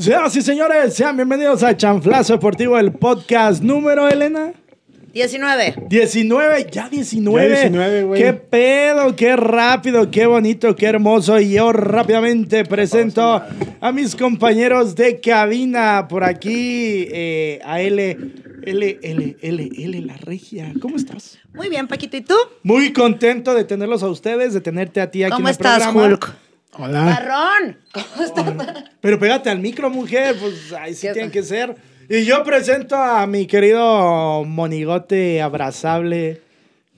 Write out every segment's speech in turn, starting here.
Señoras y señores, sean bienvenidos a Chanflazo Deportivo, el podcast número, Elena. 19. 19, ya 19. Ya 19, güey. Qué pedo, qué rápido, qué bonito, qué hermoso. Y yo rápidamente presento a mis compañeros de cabina por aquí, eh, a L, L, L, L, L, la regia. ¿Cómo estás? Muy bien, Paquito. ¿Y tú? Muy contento de tenerlos a ustedes, de tenerte a ti aquí ¿Cómo en el estás, programa. Hulk? Hola. Marrón. ¿Cómo estás? Pero pégate al micro, mujer, pues ahí sí tiene que ser. Y yo presento a mi querido monigote abrazable,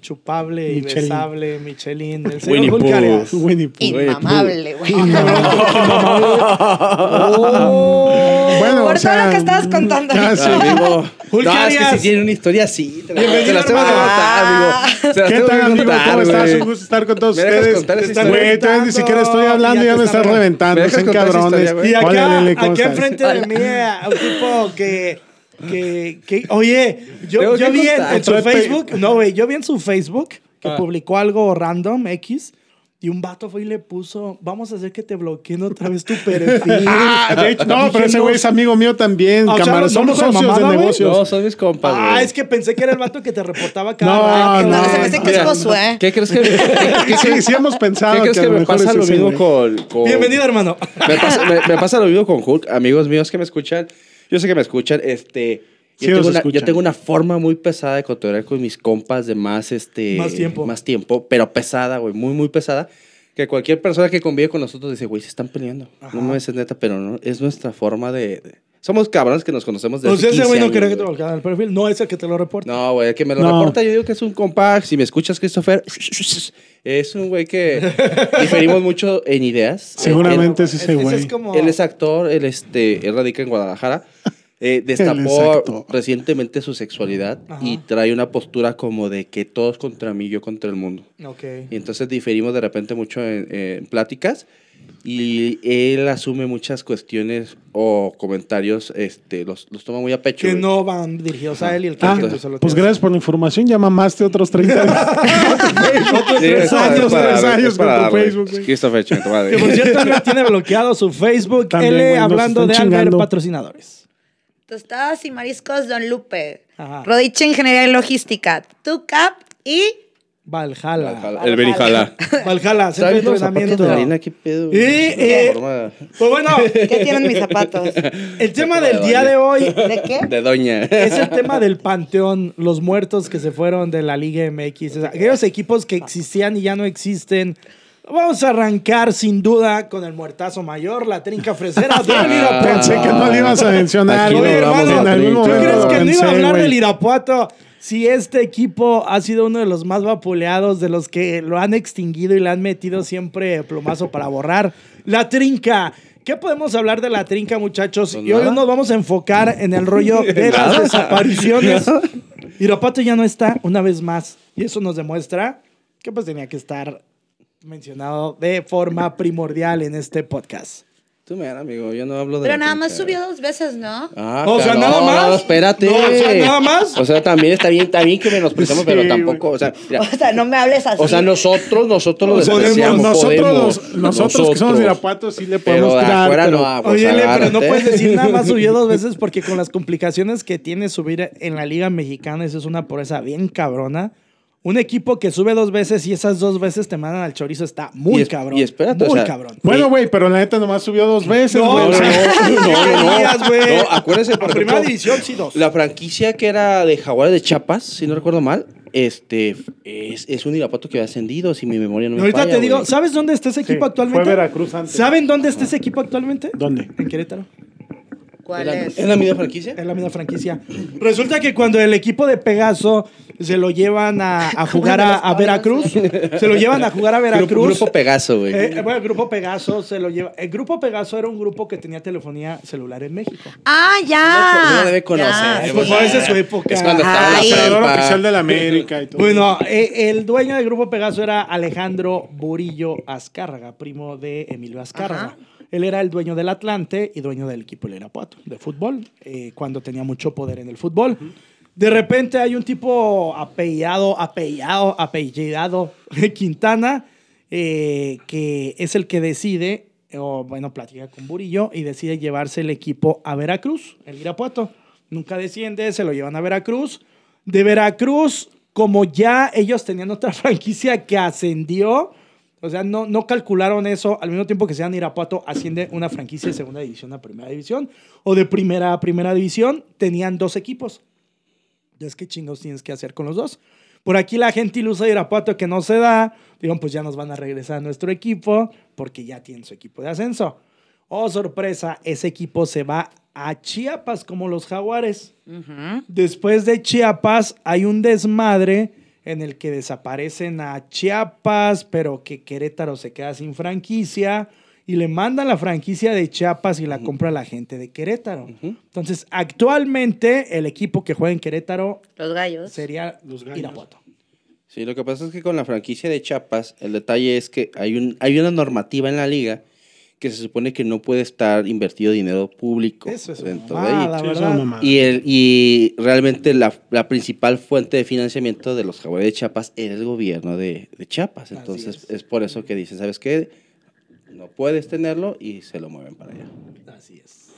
chupable y Michelin. besable, Michelin, el Winnie señor Hulk Pooh. Arias. Winnie Pooh. Inmamable, güey. Oh. Bueno, Por o sea, todo lo que estabas contando. ya. Amigo. Hulk no, es que si tiene una historia así. Te te las tengo que hermano. contar, amigo. Se las ¿Qué tal, amigo? contar, ¿Cómo estás? Un gusto estar con todos ¿Me dejas ustedes. Güey, todavía ni siquiera estoy hablando y ya me estás reventando. ¿Me dejas Sean contar esa cabrones. Y acá, Hola, Lele, ¿cómo aquí enfrente de mí, a un tipo que, que, que- oye, yo, yo que vi en, su Facebook, no, güey, yo vi en su Facebook que Ah. publicó algo random, X, y un vato fue y le puso, vamos a hacer que te bloqueen otra vez tu perfil. Ah, de hecho, no, pero ese güey es amigo mío también. Ah, o sea, no- somos no fue socios mamada, de negocios. No, son mis compas, Ah, es que pensé que era el vato que te reportaba cada No, rato. no, No, se me hace que es Josué. ¿Qué crees que, qué, qué- Sí, sí hemos pensado qué crees que me mejor pasa lo mismo con, con- Bienvenido, hermano. Me pasa, me- me pasa lo mismo con Hulk, amigos míos que me escuchan. Yo sé que me escuchan, este... Sí, Yo, tengo una, escuchan. yo tengo una forma muy pesada de cotorrear con mis compas de más, este... Más tiempo. Más tiempo, pero pesada, güey, muy, muy pesada. Que cualquier persona que convive con nosotros dice, güey, se están peleando. Ajá. No me es neta, pero no, es nuestra forma de... de- Somos cabrones que nos conocemos desde O sea, ese güey no quería que te bloquearan el perfil, no es el que te lo reporta. No, güey, el que me lo No. reporta, yo digo que es un compa. Si me escuchas, Christopher, es un güey que diferimos mucho en ideas. Seguramente es ese güey. es como... Él, él es actor, él, este, él radica en Guadalajara. Eh, destapó actor. recientemente su sexualidad Ajá. y trae una postura como de que todos contra mí, yo contra el mundo. Ok. Y entonces diferimos de repente mucho en, en pláticas y él asume muchas cuestiones o comentarios, este, los, los toma muy a pecho. Que güey. no van dirigidos a él y el que, Ah, que lo pues gracias por la información. Ya mamaste otros 30 Otros Sí, tres es para- años, tres darle, años es para con tu. Facebook, güey. Christopher, chinga tu madre. Que por cierto, él tiene bloqueado su Facebook. También, L güey, hablando de Albert patrocinadores. Tostadas y mariscos Don Lupe. Ajá. Rodiche Ingeniería y Logística. Tucap y... Valhalla. Valhalla. El Berijala. Valhalla, centro de ¿Sabes los zapatos entrenamiento. de harina? ¿Qué pedo? Y, eh, Pues bueno, ¿Qué tienen mis zapatos? el tema del día de hoy ¿De qué? De doña. es el tema del panteón, los muertos que se fueron de la Liga MX, o sea, aquellos equipos que existían y ya no existen. Vamos a arrancar sin duda con el muertazo mayor, la trinca fresera del Irapuato. Pensé que no le ibas a mencionar. ¿Tú crees lo que no iba a hablar del Irapuato si este equipo ha sido uno de los más vapuleados, de los que lo han extinguido y le han metido siempre plumazo para borrar? La trinca. ¿Qué podemos hablar de la trinca, muchachos? Pues y hoy nos vamos a enfocar en el rollo de las desapariciones. Irapuato ya no está una vez más. Y eso nos demuestra que pues tenía que estar mencionado de forma primordial en este podcast. Tú me amigo, yo no hablo de Pero nada más subió dos veces, ¿no? Ah, O sea, claro, nada más. no, espérate. No, o sea, nada más. O sea, también está bien, está bien que menospreciamos, Sí, pero tampoco, o sea, mira, O sea, no me hables así. o sea, nosotros, nosotros lo Podemos- despreciamos, nosotros, podemos. los- nosotros que somos de Irapuato sí le Pero podemos de tirar. pero- no, Oye, pero no puedes decir nada más subió dos veces porque con las complicaciones que tiene subir en la Liga Mexicana, eso es una pobreza bien cabrona. Un equipo que sube dos veces y esas dos veces te mandan al chorizo está muy es- cabrón. y espérate, muy o sea, cabrón. Bueno, güey, pero la neta nomás subió dos veces, No, güey. no, no, no, no. Días. No, acuérdense, por La primera división sí dos. La franquicia que era de Jaguares de Chiapas, si no recuerdo mal, este, es, es un Irapuato que ha ascendido, si mi memoria no me Ahorita falla, te digo. ¿sabes dónde está ese Sí, equipo actualmente? fue Veracruz antes. ¿Saben dónde está ese equipo actualmente? ¿Dónde? En Querétaro. ¿Cuál ¿Es la- es? ¿Es la misma franquicia? Es la misma franquicia. Resulta que cuando el equipo de Pegaso se lo llevan a, a jugar a, a Veracruz, se lo llevan a jugar a Grupo, Veracruz. grupo Pegaso, güey. Eh, bueno, el grupo Pegaso se lo lleva. El grupo Pegaso era un grupo que tenía telefonía celular en México. Ah, ya. Uno debe conocer, Ya, sí. Pues esa es su época. Es cuando estaba Ay. la Operador prepa. oficial de la América y todo. Bueno, eh, el dueño del grupo Pegaso era Alejandro Burillo Azcárraga, primo de Emilio Azcárraga. Ajá. Él era el dueño del Atlante y dueño del equipo del Irapuato, de fútbol, eh, cuando tenía mucho poder en el fútbol. De repente hay un tipo apellidado, apellidado, apellidado Quintana, eh, que es el que decide o bueno, platica con Burillo y decide llevarse el equipo a Veracruz, el Irapuato. Nunca desciende, se lo llevan a Veracruz. De Veracruz, como ya ellos tenían otra franquicia que ascendió, o sea, no, no calcularon eso, al mismo tiempo que sean Irapuato, asciende una franquicia de segunda división a primera división, o de primera a primera división, tenían dos equipos. Entonces, ¿qué chingos tienes que hacer con los dos? Por aquí la gente ilusa de Irapuato que no se da, digan, pues ya nos van a regresar a nuestro equipo, porque ya tienen su equipo de ascenso. Oh, sorpresa, ese equipo se va a Chiapas como los jaguares. Después de Chiapas hay un desmadre en el que desaparecen a Chiapas, pero que Querétaro se queda sin franquicia y le mandan la franquicia de Chiapas y la compra la gente de Querétaro. Entonces, actualmente el equipo que juega en Querétaro Los gallos. sería Los Gallos. Irapuato. Sí, lo que pasa es que con la franquicia de Chiapas, el detalle es que hay, un, hay una normativa en la liga que se supone que no puede estar invertido dinero público Eso es dentro mamada, de Sí, ahí. Y, el, y realmente la, la principal fuente de financiamiento de los jaguares de Chiapas era el gobierno de, de Chiapas. Entonces es. es. por eso que dicen, ¿sabes qué? No puedes tenerlo y se lo mueven para allá. Así es.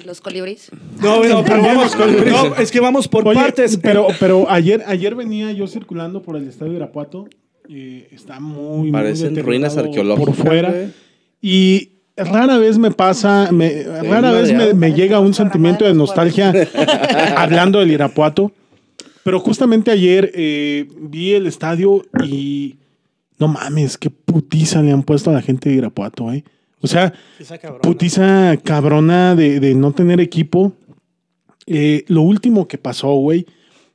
¿Y los colibríes? No, no, pero vamos no, es que vamos por Oye, partes. pero, pero ayer, ayer venía yo circulando por el estadio de Irapuato. eh, está muy, muy Parecen ruinas arqueológicas. Por fuera. Y rara vez me pasa, me- rara vez me, llega un sentimiento de nostalgia hablando del Irapuato. Pero justamente ayer eh, vi el estadio y no mames, qué putiza le han puesto a la gente de Irapuato, eh. O sea, cabrona. putiza cabrona de, de no tener equipo. Eh, lo último que pasó, güey,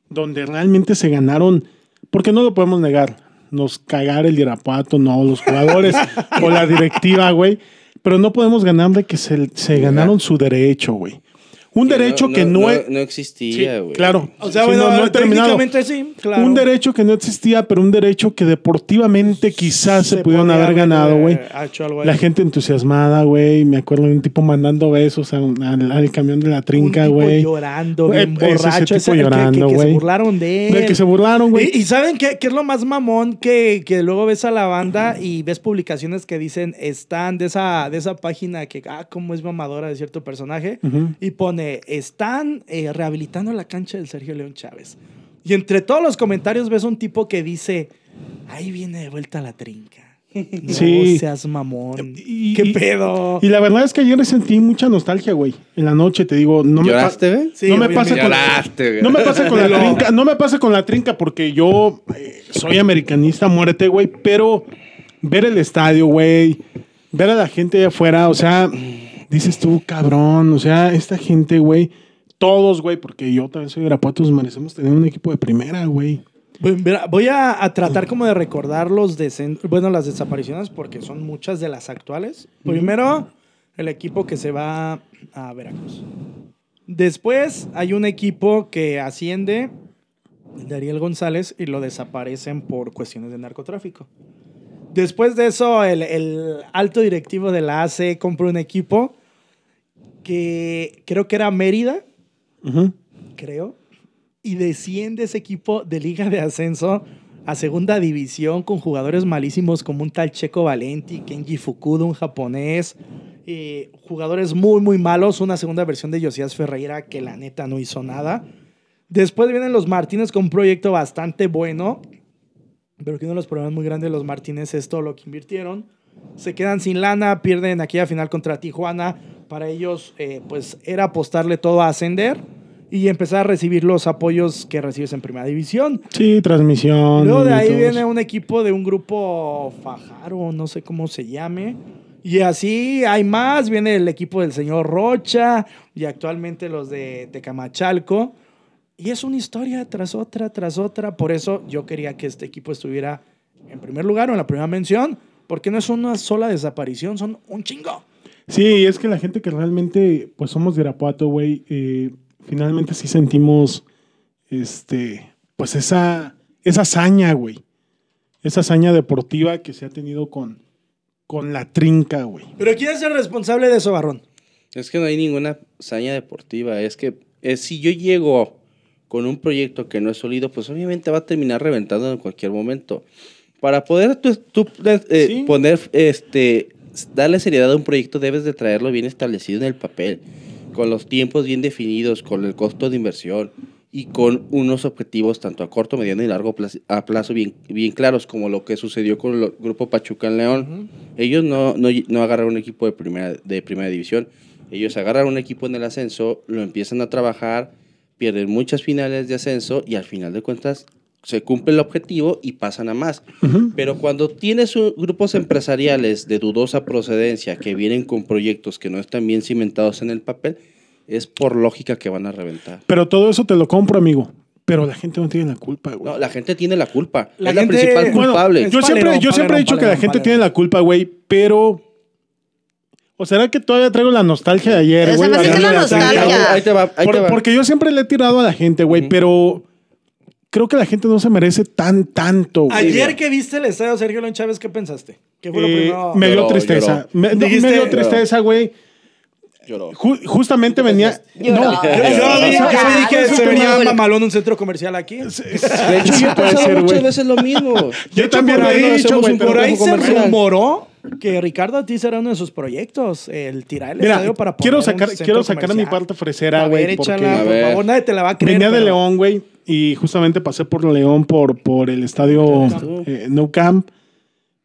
donde realmente se ganaron, porque no lo podemos negar, nos cagar el Irapuato, no, los jugadores o la directiva, güey, pero no podemos ganar de que se, se ganaron su derecho, güey. Un Que derecho que no, no existía, Sí, güey. claro. O sea, Sí, bueno, no, no he terminado. técnicamente sí, claro. Un derecho que no existía, pero un derecho que deportivamente quizás se, pudieron haber ganado, güey. eh. La gente entusiasmada, güey. Me acuerdo de un tipo mandando besos al, al camión de la trinca, tipo güey. llorando, Güey, bien ese- ese borracho. tipo ese, que- llorando, que, que se güey. burlaron de él. Que se burlaron, güey. Y, y ¿saben qué, qué es lo más mamón? Que, que luego ves a la banda y ves publicaciones que dicen, están de esa, de esa página que, ah, cómo es mamadora de cierto personaje. Y pone, están eh, rehabilitando la cancha del Sergio León Chávez. Y entre todos los comentarios ves un tipo que dice, ahí viene de vuelta la trinca. No Sí. seas mamón. Y- ¿Qué pedo? Y la verdad es que ayer sentí mucha nostalgia, güey. En la noche, te digo, no me, pa- ¿Lloraste, güey? Sí, no me pasa con Lloraste, no me pasa con la trinca, no me pasa con la trinca porque yo eh, soy americanista, muérete, güey, pero ver el estadio, güey, ver a la gente allá afuera, o sea, dices tú, cabrón, o sea, esta gente, güey, todos, güey, porque yo también soy de Irapuato, merecemos tener un equipo de primera, güey. Voy- a, a tratar como de recordar los bueno, las desapariciones porque son muchas de las actuales. Primero, el equipo que se va a Veracruz. Después hay un equipo que asciende, de Ariel González, y lo desaparecen por cuestiones de narcotráfico. Después de eso, el, el alto directivo de la AC compra un equipo que creo que era Mérida, creo, y desciende ese equipo de liga de ascenso a segunda división con jugadores malísimos como un tal Checo Valenti, Kenji Fukuda, un japonés, eh, jugadores muy, muy malos, una segunda versión de Josías Ferreira que la neta no hizo nada. Después vienen los Martínez con un proyecto bastante bueno, pero que uno de los problemas muy grandes de los Martínez es todo lo que invirtieron. Se quedan sin lana, pierden aquella final contra Tijuana. Para ellos, eh, pues era apostarle todo a ascender y empezar a recibir los apoyos que recibes en Primera División. Sí, transmisión. Luego de ahí viene un equipo de un grupo Fajaro, no sé cómo se llame. Y así hay más. Viene el equipo del señor Rocha y actualmente los de Tecamachalco. Y es una historia tras otra, tras otra. Por eso yo quería que este equipo estuviera en primer lugar o en la primera mención. Porque no es una sola desaparición, son un chingo. Sí, es que la gente que realmente, pues somos de Irapuato, güey, eh, finalmente sí sentimos, este, pues esa, esa hazaña, güey. Esa hazaña deportiva que se ha tenido con, con la trinca, güey. Pero ¿quién es el responsable de eso, Barrón? Es que no hay ninguna hazaña deportiva. Es que es, si yo llego con un proyecto que no es sólido, pues obviamente va a terminar reventando en cualquier momento. Para poder tú, tú, eh, Sí. poner este darle seriedad a un proyecto debes de traerlo bien establecido en el papel, con los tiempos bien definidos, con el costo de inversión y con unos objetivos tanto a corto, mediano y largo plazo, a plazo bien, bien claros, como lo que sucedió con el grupo Pachuca en León. Ellos no, no, no agarraron un equipo de primera, de primera división, ellos agarran un equipo en el ascenso, lo empiezan a trabajar, pierden muchas finales de ascenso y al final de cuentas se cumple el objetivo y pasan a más. Pero cuando tienes un- grupos empresariales de dudosa procedencia que vienen con proyectos que no están bien cimentados en el papel, es por lógica que van a reventar. Pero todo eso te lo compro, amigo. Pero la gente no tiene la culpa, güey. No, la gente tiene la culpa. La es la principal culpable. yo siempre, yo siempre he dicho que la gente tiene la culpa, güey, pero... ¿O será que todavía traigo la nostalgia de ayer, Se güey? me hace que Hablando la de hacer- nostalgia. Ahí te va, ahí Por- te va. porque yo siempre le he tirado a la gente, güey, pero creo que la gente no se merece tan tanto, güey. Ayer que viste el estadio Sergio León Chávez, ¿qué pensaste? ¿Qué fue lo Eh, primero? me dio Lloró, tristeza. lloró. Me, no, Dijiste- me dio tristeza, güey. Lloró. Ju- justamente venía... Lloró. No, Yo, vi que se venía mamalón un centro comercial aquí. De hecho, yo he pensado muchas veces lo mismo. Yo también lo he dicho, güey, Por ahí se rumoró que Ricardo Ortiz era uno de sus proyectos, el tirar el Mira, estadio para poner quiero un sacar, quiero sacar mi comercial. parte fresera, A güey, échala, A por favor, nadie te la va a creer. venía de León, güey, y justamente pasé por León por, por el estadio eh, No Camp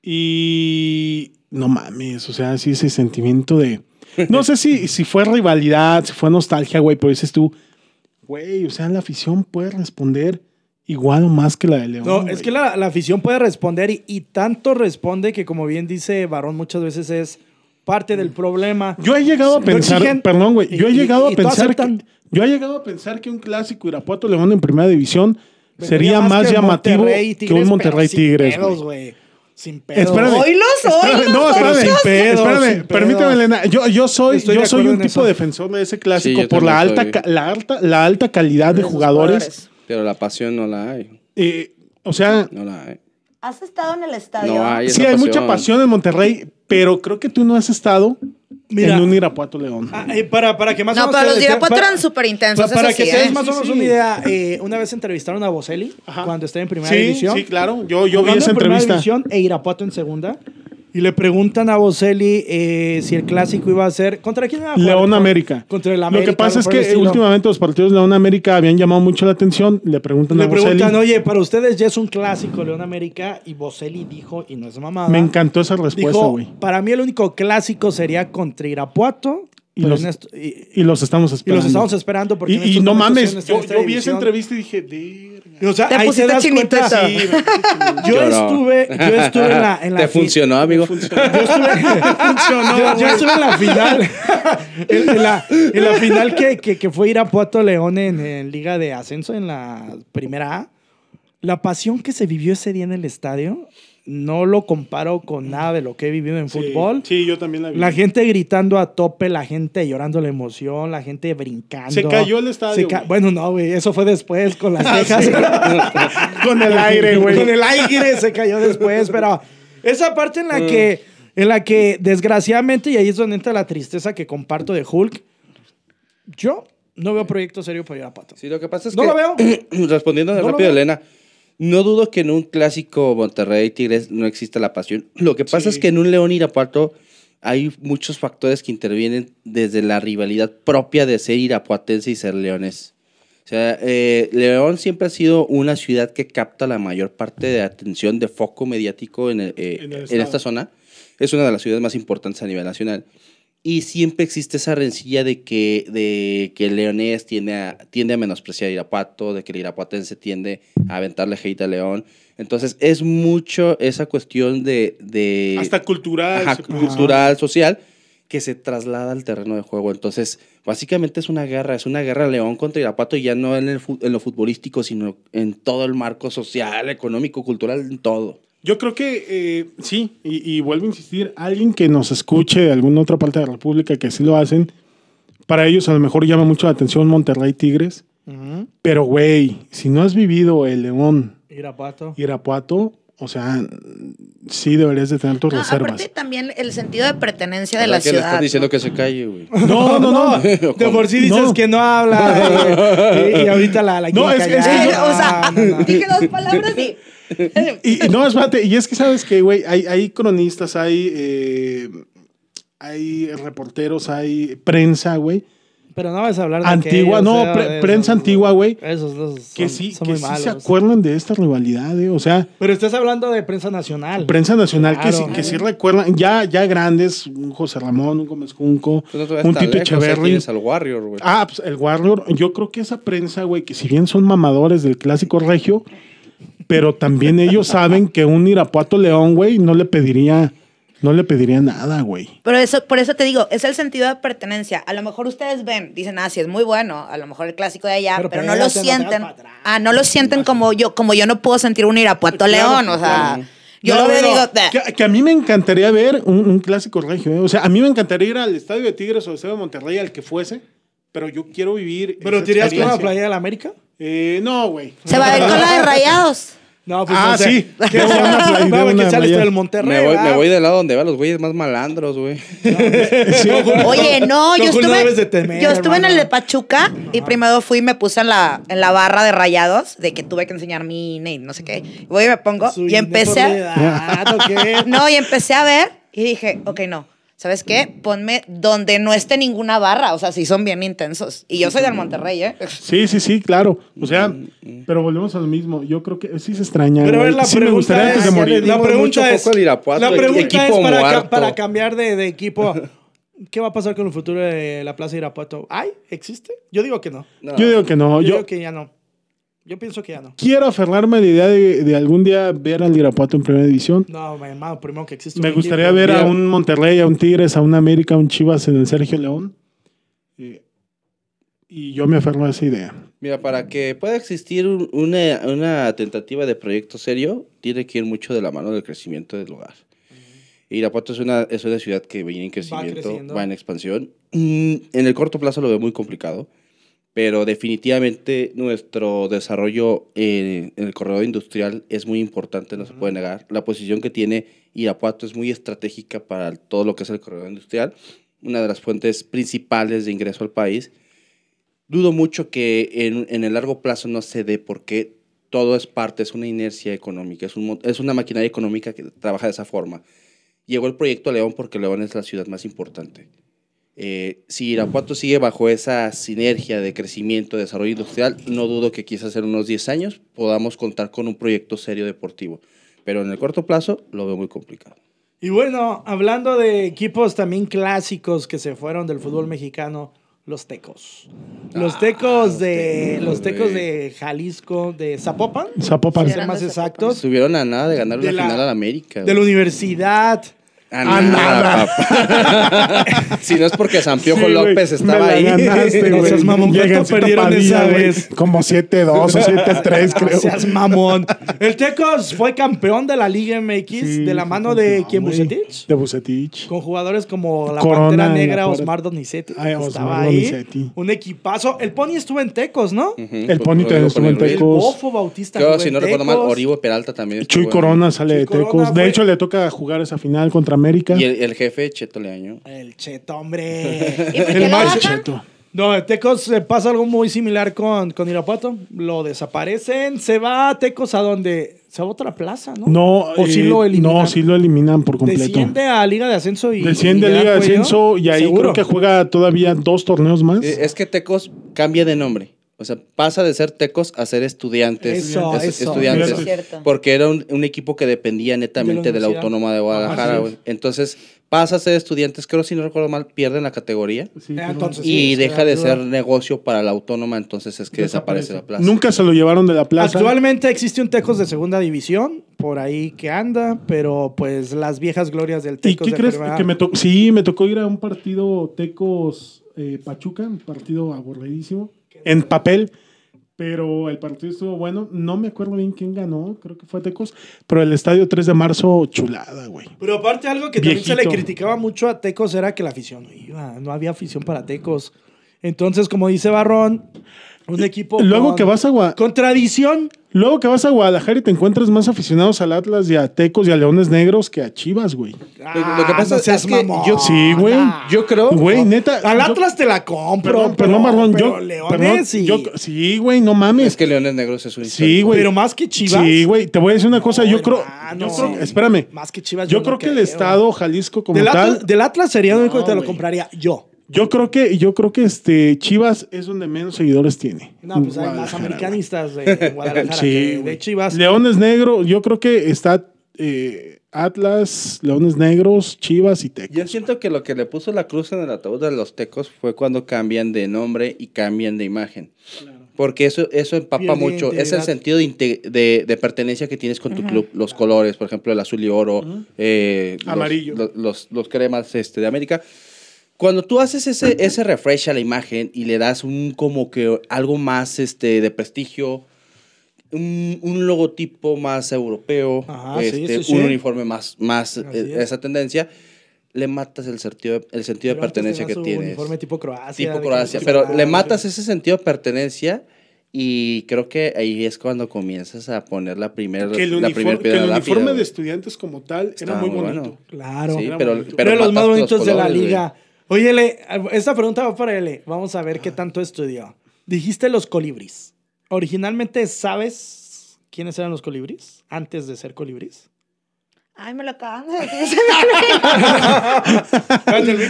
y no mames, o sea, sí ese sentimiento de no sé si si fue rivalidad, si fue nostalgia, güey, pero dices tú, güey, o sea, la afición puede responder igual o más que la de León. No, güey. es que la, la afición puede responder y, y tanto responde que, como bien dice Varón, muchas veces es parte del problema. Yo he llegado a pensar, exigen perdón, güey, yo he y- llegado y a pensar aceptan. que, yo he llegado a pensar que un clásico Irapuato León en primera división sería más, que llamativo que un Monterrey Tigres, pedos, güey. Sin pedos. Espérame. Oílos, Espérame, oílos, no, espérame, sin pedos, espérame, sin permíteme. Elena. Yo, yo soy, Estoy yo soy un tipo eso. defensor de ese clásico Sí, por la alta, soy. la alta, la alta calidad de jugadores. Pero la pasión no la hay. Eh, o sea, No la hay. ¿Has estado en el estadio? No hay. sí hay pasión. mucha pasión en Monterrey, pero creo que tú no has estado Mira. en un Irapuato León. Ah, eh, para, para que más o No, menos pero te- los de Irapuato para- eran súper intensos, pa- Para eso que sí, te des ¿eh? más o Sí, menos sí. una idea, eh, una vez entrevistaron a Boselli Ajá. cuando estaba en primera sí, división. sí, claro. Yo, yo vi esa en primera entrevista. división e Irapuato en segunda. Y le preguntan a Boselli eh, si el clásico iba a ser. ¿Contra quién iba a jugar? León Con- América. Contra el América. Lo que pasa es que estilo. últimamente los partidos de León América habían llamado mucho la atención. Le preguntan Le a Boselli. preguntan, oye, para ustedes ya es un clásico León América. Y Boselli dijo, y no es mamada. Me encantó esa respuesta, güey. para mí el único clásico sería contra Irapuato. Y los- esto- y- Y los estamos y esperando. los estamos esperando porque Y, y no mames, yo, yo vi esa entrevista y dije. O sea, Te ahí pusiste te das chinito cuenta. Sí. Yo Lloró. estuve, yo estuve en la, en la Te funcionó, amigo. Yo estuve, yo, yo estuve en la final. en, en la, en la final que, que, que fue Irapuato León en, en Liga de Ascenso en la primera A. La pasión que se vivió ese día en el estadio no lo comparo con nada de lo que he vivido en Sí, fútbol. Sí, yo también la vi. La gente gritando a tope, la gente llorando la emoción, la gente brincando. Se cayó el estadio, Se ca-. Bueno, no, güey. Eso fue después con las Ah, cejas. sí. Con el aire, güey. Con el aire se cayó después. Pero esa parte en la Mm. que, en la que desgraciadamente, y ahí es donde entra la tristeza que comparto de Hulk, yo no veo proyecto serio para ir a Pato. Sí, lo que pasa es No que. lo veo. respondiendo No lo rápido, veo. Elena. No dudo que en un clásico Monterrey Tigres no exista la pasión. Lo que pasa Sí. es que en un León Irapuato hay muchos factores que intervienen desde la rivalidad propia de ser irapuatense y ser leones. O sea, eh, León siempre ha sido una ciudad que capta la mayor parte de atención de foco mediático en, el- eh, En el en estado. esta zona. Es una de las ciudades más importantes a nivel nacional. Y siempre existe esa rencilla de que, de que el leonés tiende a, tiende a menospreciar a Irapuato, de que el irapuatense tiende a aventarle hate a León. Entonces es mucho esa cuestión de... de Hasta cultural. ajá, cultural, social, que se traslada al terreno de juego. Entonces, básicamente es una guerra, es una guerra León contra Irapuato, ya no en, el, en lo futbolístico, sino en todo el marco social, económico, cultural, en todo. Yo creo que eh, sí, y, y vuelvo a insistir, alguien que nos escuche de alguna otra parte de la República que sí lo hacen, para ellos a lo mejor llama mucho la atención Monterrey Tigres, pero güey, si no has vivido el León Irapuato. Irapuato, o sea, sí deberías de tener tus No, reservas. aparte también el sentido de pertenencia de ¿Verdad la que le ciudad. estás diciendo ¿no? que se calle, güey. No, no, no. De por sí dices No. que no habla. eh, y, ahorita la, la No, quiere es- es que callar. Eh, o sea, No, no, no. dije dos palabras y... Y, y no, espérate, y es que sabes que, güey, hay, hay cronistas, hay eh, hay reporteros, hay prensa, güey. Pero no vas a hablar de Antigua, no, o sea, pre- de prensa esos, antigua, güey. Esos, esos Que sí, son que muy sí malos. se acuerdan de esta rivalidad, eh. O sea, Pero estás hablando de prensa nacional. prensa nacional que, sí, que sí recuerdan, ya, ya grandes, un José Ramón, un Gómez Junco, Pues no un Tito ahí Echeverry. al Warrior, güey. Ah, pues el Warrior, yo creo que esa prensa, güey, que si bien son mamadores del clásico regio, pero también ellos saben que un Irapuato León, güey, no le pediría, no le pediría nada, güey. Pero eso, por eso te digo, es el sentido de pertenencia. A lo mejor ustedes ven, dicen, ah, sí, es muy bueno, a lo mejor el clásico de allá, Pero pero, no lo no sienten. atrás. ah, no lo sienten como yo, como yo no puedo sentir un Irapuato León, o sea, yo No, lo veo no, digo, no, que, que a mí me encantaría ver un, un clásico regio. ¿eh? O sea, a mí me encantaría ir al estadio de Tigres o al estadio de Monterrey, al que fuese, pero yo quiero vivir. ¿Pero esa te irías con la playa de la América? Eh, no, güey. se va a ir con la de rayados. No, pues Ah, no sé. sí. Una de no, una del Monterrey. Me voy, me voy del lado donde van los güeyes más malandros, güey. Sí. Oye, no, yo Tú no debes de estuve, temer, yo estuve en el de Pachuca y primero fui y me puse en la, en la barra de rayados, de que tuve que enseñar mi INE y no sé qué. Y voy y me pongo Su y empecé a, indeportidad, ¿o qué? No, y empecé a ver y dije, ok, no. ¿Sabes qué? Ponme donde no esté ninguna barra. O sea, sí son bien intensos. Y yo soy del Monterrey, ¿eh? Sí, sí, sí, claro. O sea, pero volvemos a lo mismo. Yo creo que sí se extraña. Pero a güey. ver, la sí me pregunta gustaría antes de es- morir. La pregunta es, al la pregunta equipo es para, ca- muerto. para cambiar de, de equipo. ¿Qué va a pasar con el futuro de la Plaza de Irapuato? ¿Hay? ¿Existe? Yo digo que no. No. Yo digo que no. Yo, Yo, digo que ya no. Yo pienso que ya no. quiero aferrarme a la idea de, de algún día ver al Irapuato en primera división. No, mi hermano, primero que existe Me un gustaría equipo. ver a un Monterrey, a un Tigres, a un América, a un Chivas en el Sergio León. Eh, y yo me aferro a esa idea. Mira, para que pueda existir un- una, una tentativa de proyecto serio, tiene que ir mucho de la mano del crecimiento del lugar. Irapuato es una, es una ciudad que viene en crecimiento, creciendo. va, en expansión. Mm, En el corto plazo lo veo muy complicado, pero definitivamente nuestro desarrollo en, en el corredor industrial es muy importante, no se puede negar. La posición que tiene Irapuato es muy estratégica para todo lo que es el corredor industrial, una de las fuentes principales de ingreso al país dudo mucho que en, en el largo plazo no se dé porque todo es parte, es una inercia económica, es, un, es una maquinaria económica que trabaja de esa forma. Llegó el proyecto a León porque León es la ciudad más importante. Eh, si Irapuato sigue bajo esa sinergia de crecimiento, desarrollo industrial, no dudo que quizás en unos 10 años podamos contar con un proyecto serio deportivo. Pero en el corto plazo lo veo muy complicado. Y bueno, hablando de equipos también clásicos que se fueron del fútbol mexicano, los Tecos. Los Ah, Tecos de Tecos, los Tecos de Jalisco, de Zapopan, Zapopan. ser más exactos, Estuvieron a nada de ganar una la- final a la América. de la universidad. A A nada, papá. si no es porque San Piojo Sí, López me estaba la ahí. ganaste, No güey. seas mamón, ¿cuánto perdieron esa güey, vez? Como 7-2 o 7-3, No creo. seas mamón. El Tecos fue campeón de la Liga MX Sí, de la mano de quien güey. Bucetich. De Bucetich. Con jugadores como la Corona Pantera Negra. Osmar Donizetti. Ay, Osmar estaba ahí. Donizetti. Un equipazo. El Pony estuvo en Tecos, ¿no? Ujú, El con- Pony también estuvo en el Ruiz. El Tecos. Bofo Bautista. Jugó si no recuerdo mal, Tecos. Oribo Peralta también. Chuy Corona sale de Tecos. De hecho, le toca jugar esa final contra América. Y el, el jefe, Cheto Leaño. El Cheto, hombre. ¿Y por qué el más? Cheto. No, en Tecos eh, pasa algo muy similar con, con Irapuato. Lo desaparecen. Se va a Tecos a donde. Se va a otra plaza, ¿no? No, O sí eh, lo eliminan. no, sí lo eliminan por completo. Desciende a Liga de Ascenso y. Desciende y da Liga de. Ascenso y ahí Seguro. creo que juega todavía dos torneos más. Eh, Es que Tecos cambia de nombre. O sea, pasa de ser Tecos a ser estudiantes. Eso, Es- eso. Estudiantes. Es. Porque era un, un equipo que dependía netamente de la. Autónoma de Guadalajara. Güey. Entonces pasa a ser estudiantes. Creo, si no recuerdo mal, pierden la categoría. Sí, pero- entonces- y sí, deja de ser negocio para la Autónoma. Entonces es que desaparece, la plaza. Nunca se lo llevaron de la plaza. Actualmente existe un Tecos de segunda división, por ahí que anda, pero pues las viejas glorias del ¿Y Tecos qué de crees primera- que me tocó? Sí, me tocó ir a un partido Tecos eh, Pachuca, un partido aburridísimo, en papel, pero el partido estuvo bueno. No me acuerdo bien quién ganó, creo que fue Tecos, pero el estadio 3 de marzo, chulada, güey. Pero aparte algo que también se le criticaba mucho a Tecos era que la afición no iba, no había afición para Tecos. Entonces, como dice Barrón, Un equipo. Luego con- que vas a Gua- Con tradición. Luego que vas a Guadalajara y te encuentras más aficionados al Atlas y a Tecos y a Leones Negros que a Chivas, güey. lo que pasa no seas es que mamón. yo- Sí, güey. Yo creo. Güey, neta. Al yo- Atlas te la compro. Perdón, pero, Marlon. pero Yo, Leones perdón, sí. yo- sí, güey, no mames. Es que Leones Negros es un Sí, güey. Pero más que Chivas. Sí, güey. Te voy a decir una cosa. yo creo. hermano. yo creo- espérame. Más que Chivas. Yo creo que el estado Jalisco como Del tal. Atlas, del Atlas sería el único que te lo compraría yo. Yo creo que, yo creo que este Chivas es donde menos seguidores tiene. No, pues hay más americanistas de, de Guadalajara Sí, que de Chivas. Leones Negros, yo creo que está eh, Atlas, Leones Negros, Chivas y Tecos. Yo siento que lo que le puso la cruz en el ataúd de los tecos fue cuando cambian de nombre y cambian de imagen. Porque eso, eso empapa Pierde mucho. Es el sentido de, de, de pertenencia que tienes con tu club. Los colores, por ejemplo, el azul y oro, eh, los- Amarillo. Los, los, los cremas este, de América. Cuando tú haces ese, ese refresh a la imagen y le das un como que algo más este, de prestigio, un, un logotipo más europeo, Ajá, este, sí, sí. un uniforme más, más eh, es. esa tendencia, le matas el sentido de, el sentido de Pero pertenencia que tienes. Uniforme tipo Croacia. Tipo Croacia. Pero le matas ese sentido de pertenencia y creo que ahí es cuando comienzas a poner la primera que el, la uniforme, primer que el uniforme lápida, de estudiantes como tal era muy muy bonito. bueno. Claro. Sí, Era pero, bonito. pero Pero los más bonitos de la liga. Oye, Ele, esta pregunta va para Ele. Vamos a ver qué tanto estudió. Dijiste los colibris. Originalmente, ¿sabes quiénes eran los colibris? Antes de ser colibris. Ay, me lo acaban de decir.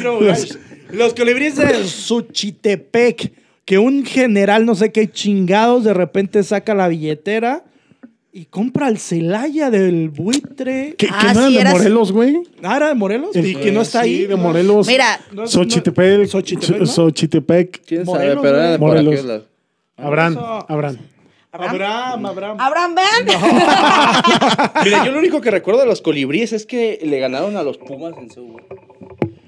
los, los colibríes de Suchitepec, que un general no sé qué chingados de repente saca la billetera y compra el Celaya del buitre. ¿Qué, Ah, qué no eran sí, de eras- Morelos, güey? Ah, era de Morelos El- y que no está sí, ahí. de Morelos. Mira, No, no, Xochitepec. Xochitepec, ¿no? Xochitepec. ¿Quién Morelos, sabe? Pero era de por Morelos. aquel. Abraham. Abraham. Abraham, Abraham. Abraham, ven. Mira, yo lo único que recuerdo de los colibríes es que le ganaron a los Pumas en su...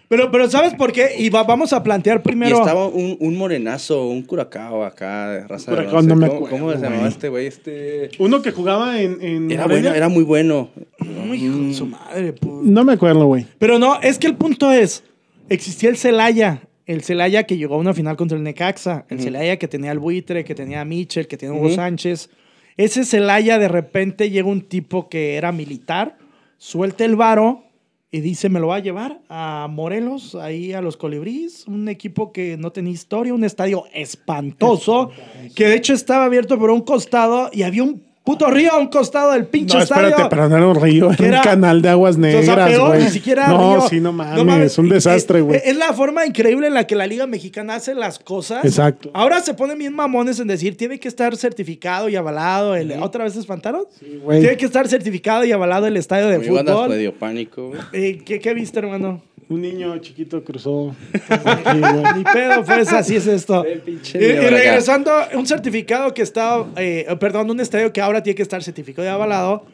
Pero, pero ¿sabes por qué? Y va- vamos a plantear Y primero. estaba un, un morenazo, un curacao acá de raza de bronce. no me ¿Cómo, acuerdo, cómo se llamaba este güey? Este... Uno que jugaba en. en Era bueno, era muy bueno. No, hijo de su madre, pues. No me acuerdo, güey. Pero no, es que el punto es: existía el Celaya. El Celaya que llegó a una final contra el Necaxa. El Celaya que tenía al buitre, que tenía a Mitchell, que tenía a Hugo. Sánchez. Ese Celaya de repente llega un tipo que era militar, suelta el varo y dice: Me lo va a llevar a Morelos, ahí a los Colibríes. Un equipo que no tenía historia, un estadio espantoso, que de hecho estaba abierto por un costado y había un puto río a un costado del pinche No, estadio. espérate, pero no era un río, era un canal de aguas negras, güey. ni siquiera No, río. sí, no mames, es un desastre, güey. eh, Es la forma increíble en la que la Liga Mexicana hace las cosas. Exacto. Ahora se ponen bien mamones en decir, tiene que estar certificado y avalado. El, ¿Otra vez se espantaron? güey. Tiene que estar certificado y avalado el estadio de banda fútbol. medio pánico, güey. Eh, ¿qué, ¿Qué viste, hermano? Un niño chiquito cruzó. aquí. Ni pedo, pues así es esto. El pinche Y, y regresando, un certificado que está, eh, perdón, un estadio que ahora tiene que estar certificado y avalado,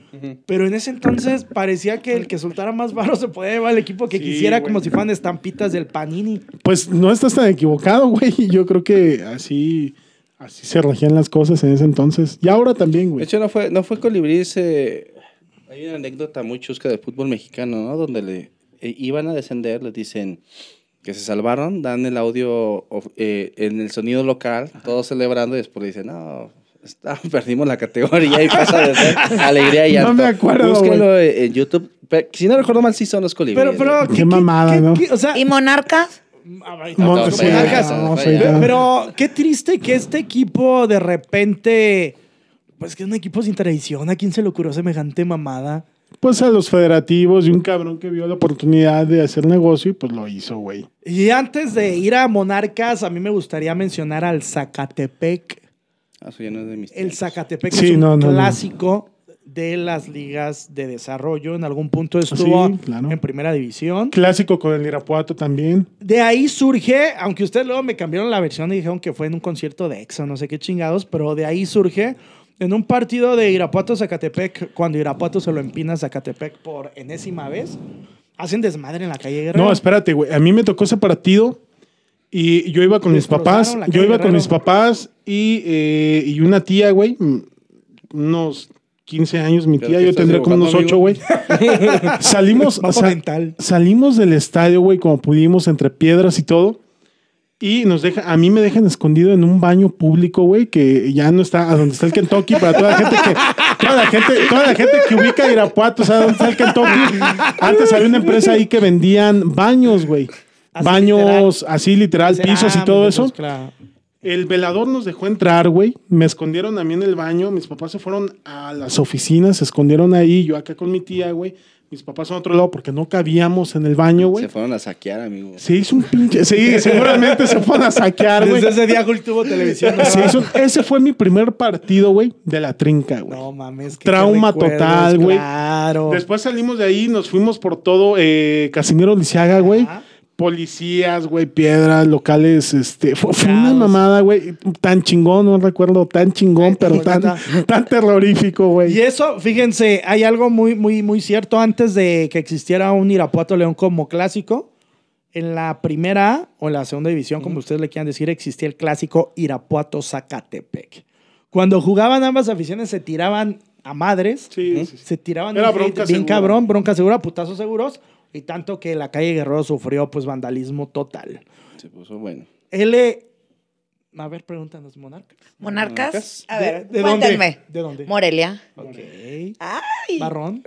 pero en ese entonces parecía que el que soltara más varo se podía llevar al equipo que Sí, quisiera, güey. como si fueran estampitas del Panini. Pues no estás tan equivocado, güey. Yo creo que así, así se regían las cosas en ese entonces. Y ahora también, De güey. hecho, no fue, no fue colibríes. eh, hay una anécdota muy chusca del fútbol mexicano, ¿no? Donde le iban a descender, les dicen que se salvaron, dan el audio of- eh, en el sonido local, todos celebrando, y después le dicen, no, está- perdimos la categoría y pasa de ser alegría y No llanto. me acuerdo, Búsquenlo en YouTube. Pero, si no recuerdo mal, sí son los colibríes. Pero, pero, Qué mamada, ¿no? o sea, ¿Y Monarcas? sí, Vaya. ahorita. Pero qué triste que este equipo de repente, pues que es un equipo sin tradición, ¿a quién se le ocurrió semejante mamada? Pues a los federativos y un cabrón que vio la oportunidad de hacer negocio y pues lo hizo, güey. Y antes de ir a Monarcas, a mí me gustaría mencionar al Zacatepec. Ah, eso ya no es de mis El. Zacatepec Sí, es un no, no, no. clásico de las ligas de desarrollo. En algún punto estuvo Sí, claro. en primera división. Clásico con el Irapuato también. De ahí surge, aunque ustedes luego me cambiaron la versión y dijeron que fue en un concierto de EXO, no sé qué chingados, pero de ahí surge en un partido de Irapuato Zacatepec, cuando Irapuato se lo empina a Zacatepec por enésima vez, hacen desmadre en la calle Guerrero. No, espérate, güey. A mí me tocó ese partido y yo iba con mis papás. Yo iba con mis papás y, eh, y una tía, güey. mm, Unos 15 años, mi ¿Pero tía. Yo tendría como unos dibujando, 8, güey. salimos, Mapa sa- mental. salimos del estadio, güey, como pudimos, entre piedras y todo. Y nos deja, a mí me dejan escondido en un baño público, güey, que ya no está, a donde está el Kentucky, para toda la gente que, toda la gente, toda la gente que ubica Irapuato, o sea, donde está el Kentucky. Antes había una empresa ahí que vendían baños, güey. Así Baños, literal. así literal, pisos y todo eso. claro. El velador nos dejó entrar, güey. Me escondieron a mí en el baño. Mis papás se fueron a las oficinas, se escondieron ahí. Yo acá con mi tía, güey. Mis papás a otro lado porque no cabíamos en el baño, güey. Se fueron a saquear, amigo. Se hizo un pinche. Sí, seguramente se fueron a saquear, güey. Desde ese día Hulk tuvo televisión. ¿no? Se hizo- ese fue mi primer partido, güey, de la trinca, güey. No mames. qué Trauma total, güey. Claro. Después salimos de ahí, nos fuimos por todo eh, Casimiro Lisiaga, güey. Ajá. Policías, güey, piedras, locales, este, fue, fue una mamada, güey, tan chingón, no recuerdo, tan chingón, pero tan, tan terrorífico, güey. Y eso, fíjense, hay algo muy, muy, muy cierto. Antes de que existiera un Irapuato León como clásico, en la primera o en la segunda división, como ustedes le quieran decir, existía el clásico Irapuato Zacatepec. Cuando jugaban ambas aficiones se tiraban a madres, Sí, sí, sí. se tiraban Era un hate bronca bien segura. cabrón, bronca segura, putazos seguros, y tanto que la calle Guerrero sufrió pues vandalismo total. Se puso bueno. L. A ver, pregúntanos, Monarcas. ¿Monarcas? A ¿De- ver, de dónde? cuéntenme. ¿De dónde? Morelia. Ok. Ay. Marrón.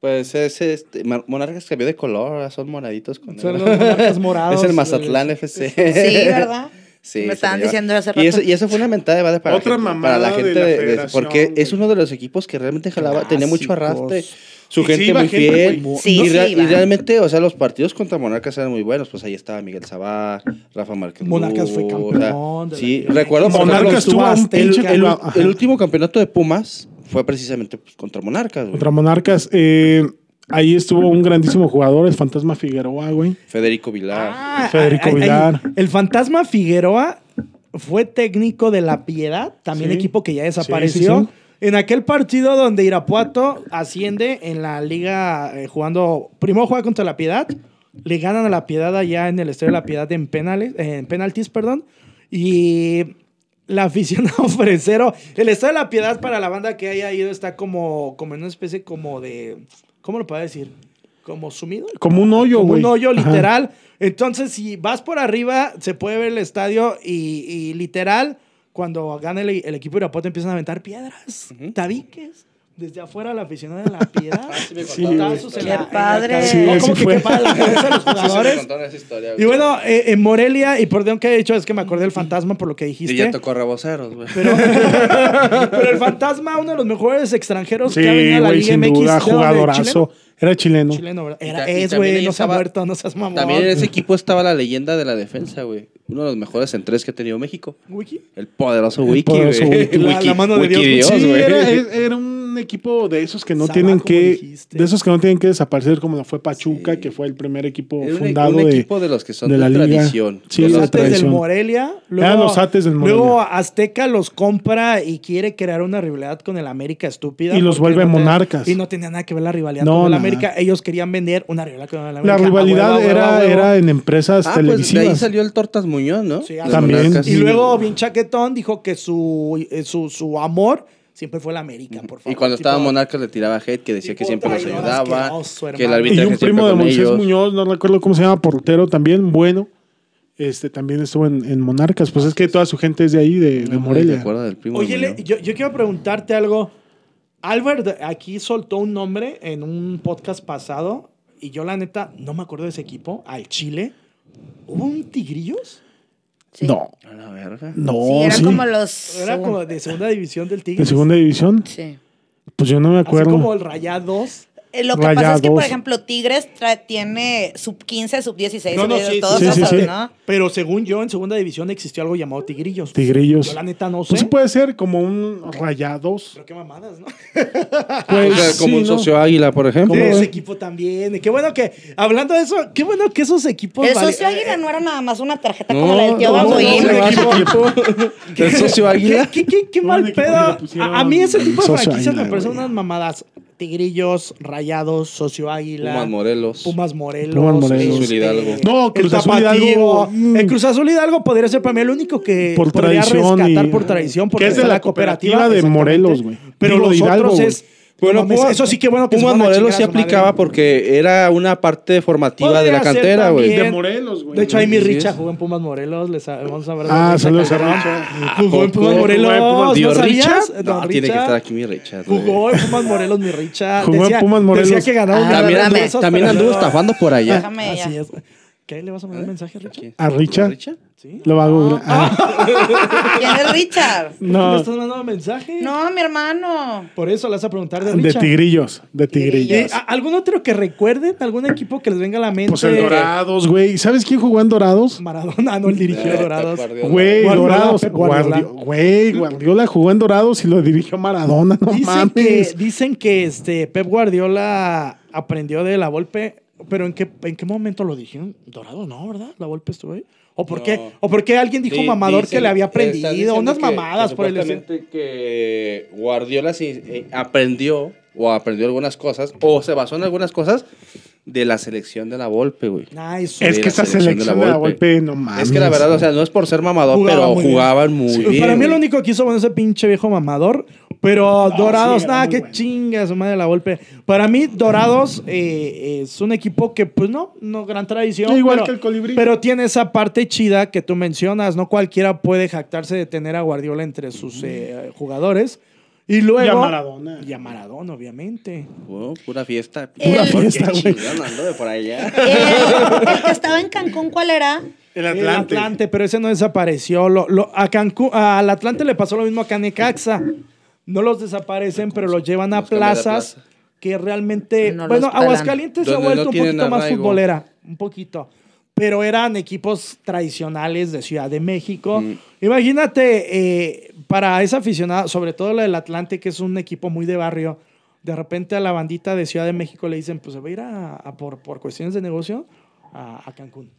Pues es este. Monarcas cambió de color, ahora son moraditos con Son él. los monarcas morados. Es el Mazatlán FC. Sí, ¿verdad? Sí, Me estaban diciendo hace Y eso, rato. y eso fue una mentada de madre para, Otra gente, para la de gente la de- de- porque es uno de los equipos que realmente jalaba, tenía mucho arrastre. Su Y gente muy gente, fiel. Sí, y, sí rea- iba. y realmente, o sea, los partidos contra Monarcas eran muy buenos. Pues ahí estaba Miguel Sabá, Rafa Márquez. Monarcas fue campeón de la sí, recuerdo Monarcas tuvo el, el- el último campeonato de Pumas fue precisamente pues, contra Monarcas, güey. Contra Monarcas. eh, ahí estuvo un grandísimo jugador, el Fantasma Figueroa, güey. Federico Vilar. Ah, Federico ay, ay, Vilar. el fantasma Figueroa fue técnico de La Piedad, también Sí. equipo que ya desapareció. En aquel partido donde Irapuato asciende en la liga eh, jugando, primero juega contra La Piedad, le ganan a La Piedad allá en el Estadio de La Piedad en penales, en penaltis, perdón, y la afición ofrecero, el Estadio de La Piedad para la banda que haya ido está como, como en una especie como de, ¿cómo lo puedo decir? Como sumido. Como un hoyo, Como güey. un hoyo Ajá. literal. Entonces, si vas por arriba, se puede ver el estadio y, y literal, cuando gana el, el equipo de Irapuato, empiezan a aventar piedras, tabiques. Desde afuera la aficionada de la piedad. Sí. Putazos en Qué la- padre. Sí, No, sí como que fue. quepa la cabeza de los jugadores. Y bueno, eh, en Morelia, y perdón que he dicho, es que me acordé del fantasma por lo que dijiste. Y ya tocó reboceros, güey. Pero, pero el fantasma, uno de los mejores extranjeros Sí, que ha venido a la Liga sin MX. duda, ¿de dónde? Era chileno. Chileno, ¿verdad? Era, y es, también güey, no se ha muerto, no seas mamón. También en ese equipo estaba la leyenda de la defensa, güey. Uno de los mejores en tres que ha tenido México. Wiki. El poderoso Wiki, güey. La- la mano de Wiki Dios. Sí, güey. era, era un equipo de esos que no Sabá, tienen que dijiste. de esos que no tienen que desaparecer como lo fue Pachuca, Sí. que fue el primer equipo Era un- fundado un de equipo de los que son de de, la tradición. Sí, los de Ates del. Morelia. Eran los Ates del Morelia. Luego Azteca los compra y quiere crear una rivalidad con el América estúpida. Y los vuelve no monarcas. Y no tenía nada que ver la rivalidad No, con el. América. Ellos querían vender una rivalidad con el América. La rivalidad era, era en empresas Ah, pues de ahí televisivas. salió el Tortas Muñoz, ¿no? Sí, De También. Monarcas. Y luego, bien chaquetón, dijo que su, eh, su, su amor siempre fue la América, por favor. Y cuando Tipo, estaba Monarcas le tiraba hate, que decía que siempre los ayudaba, que el arbitraje y un primo de Moisés ellos. Muñoz, no recuerdo cómo se llama, portero también, bueno. Este también estuvo en, en Monarcas. Pues es que toda su gente es de ahí, de, de Morelia. acuerdo del primo de Oye, yo, yo quiero preguntarte algo. Albert aquí soltó un nombre en un podcast pasado y yo la neta no me acuerdo de ese equipo, al Chile. ¿Hubo un Tigrillos? Sí. No, A la verga. no, Sí, eran sí. como los. Era como de segunda división del ¿De Tigres. segunda división? Sí. Pues yo no me Así acuerdo. como el Rayados. Eh, Lo que pasa es que, por ejemplo, Tigres trae- tiene sub 15, sub 16, No, no, sub- sí, todos sí, sí, esos, sí. ¿no? Pero según yo, en segunda división existió algo llamado Tigrillos. Tigrillos. Yo la neta no sé. Pues sí puede ser como un rayados. Pero qué mamadas, ¿no? Pues, O sea, como sí, un ¿no? socio águila, por ejemplo. De ¿Cómo ese equipo también. Qué bueno que, hablando de eso, qué bueno que esos equipos. El socio eh, águila no era nada más una tarjeta No, como la del tío no, no, Babuín. El socio águila. ¿Qué, qué, qué Un mal pedo? A, a mí ese tipo de franquicias me parecen unas mamadas. Tigrillos, Rayados, Socio Águila. Pumas Morelos. Pumas Morelos. Pumas Morelos. Cruz Azul Hidalgo. No, Cruz el Azul. Hidalgo, mm. El Cruz Azul Hidalgo podría ser para mí el único que Por podría tradición rescatar y- por tradición. porque que es de la cooperativa de. Morelos, güey. Pero Digo, los Hidalgo, otros güey. es Bueno, Pumas- eso sí que bueno que Pumas Morelos sí aplicaba madre. porque era una parte formativa de la cantera, güey. De Morelos, güey. De hecho, ahí mi Richa jugó en Pumas Morelos. Les vamos a ver. Ah, Richa saludos a. Richa. Jugó en Pumas Jugó en Morelos. Pumas. ¿No ¿Dio sabías? Richard? Don No, tiene que estar aquí mi Richard. güey. Jugó en Pumas Morelos, mi Richa. Jugó en Pumas Morelos. Decía que ganaba un Ah, También, anduvo estafando por allá. Déjame Así es. ¿Qué? ¿Le vas a mandar un mensaje, Richa? ¿A Richard? ¿Richard? ¿Sí? Lo va a googlear. Ah, ¿Quién es Richard? ¿Le no, estás mandando mensaje? No, mi hermano. Por eso le vas a preguntar de de Richa. tigrillos. De ¿Y, tigrillos. a- ¿Algún otro que recuerden? ¿Algún equipo que les venga a la mente? Pues el Dorados, güey. ¿Sabes quién jugó en Dorados? Maradona, no, el dirigió Eh, Dorados. Güey, Dorados. Güey, Guardiola jugó en Dorados y lo dirigió Maradona. No Dicen que, mames. dicen que este Pep Guardiola aprendió de la Volpe, pero ¿en qué, en qué momento lo dijeron? Dorado, no, ¿verdad? La Volpe estuvo ahí. ¿O por qué? No. ¿O por qué alguien dijo Di- mamador que dicen- le había aprendido? Unas que- mamadas que por el que Guardiola sí eh, aprendió o aprendió algunas cosas o se basó en algunas cosas de la selección de la Volpe, güey. Ah, eso. Es que esa selección de la selección de la Volpe. No mames. Es que la verdad, o sea, no es por ser mamador, Jugaba pero muy bien. jugaban muy Sí, bien. Para mí lo único que hizo bueno ese pinche viejo mamador. Pero Dorados, sí, era nada, que bueno. chinga su madre la golpe. Para mí, Dorados eh, es un equipo que, pues no, no gran tradición. Igual pero, que el Colibrí. Pero tiene esa parte chida que tú mencionas. No cualquiera puede jactarse de tener a Guardiola entre sus eh, jugadores. Y luego. Y a Maradona. Y a Maradona, obviamente. Oh, pura fiesta. Pura fiesta, güey. De por allá. El, el que estaba en Cancún, ¿cuál era? El El Atlante, pero ese no desapareció. Lo, lo- a Cancún, al Atlante le pasó lo mismo a Necaxa. No los desaparecen, pero los llevan a Los plazas plaza. que realmente. No bueno. Aguascalientes se ha vuelto no un poquito más arraigo. futbolera. Un poquito. Pero eran equipos tradicionales de Ciudad de México. Mm. Imagínate, eh, para esa aficionada, sobre todo la del Atlante, que es un equipo muy de barrio, de repente a la bandita de Ciudad de México le dicen, pues se va a ir a, a por, por cuestiones de negocio a, a Cancún.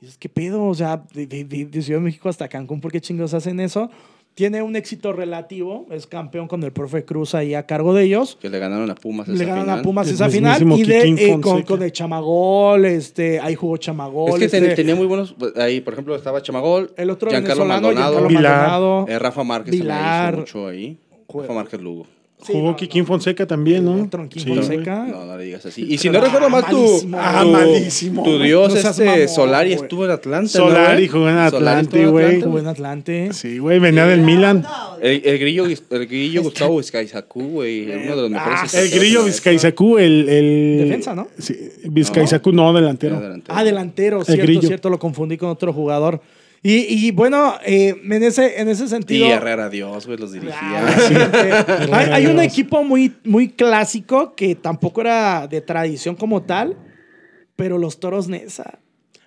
Y dices, ¿qué pedo? O sea, de, de- de- de Ciudad de México hasta Cancún, ¿por qué chingos hacen eso? Tiene un éxito relativo, es campeón con el profe Cruz ahí a cargo de ellos. Que le ganaron a Pumas Le esa final. a Pumas El esa final y de, eh, con, con el Chamagol, este, ahí jugó Chamagol. Es que este, ten- tenía muy buenos. Ahí, por ejemplo, estaba Chamagol, el otro Giancarlo Maldonado, Giancarlo Vilar. Maldonado. eh, Rafa Márquez también Vilar. hizo mucho ahí. Rafa Márquez Lugo. Sí, Jugó no, Kikín Fonseca también, ¿no? Tronquín Sí, Fonseca. No, no le digas así. Y si no recuerdo mal, tu. Ah, tu- malísimo, tu dios, este mamón, Solari, estuvo en Atlanta. ¿no, Solari jugó en Atlante, güey. Jugó en Atlante. Sí, güey, venía del Milan. El, el grillo, el grillo Gustavo Vizcaizacú, güey, uno de los mejores. Ah, El grillo Vizcaizacú, el, el... Defensa, ¿no? Sí, Vizcaizacú, no, delantero. Ah, delantero, cierto, grillo. cierto, lo confundí con otro jugador. Y, y bueno, eh, en, ese, en ese Y sentido. Herrera Dios, güey, los dirigía. Ah, sí, que- hay, hay un equipo muy, muy clásico que tampoco era de tradición como tal, pero los toros Nesa.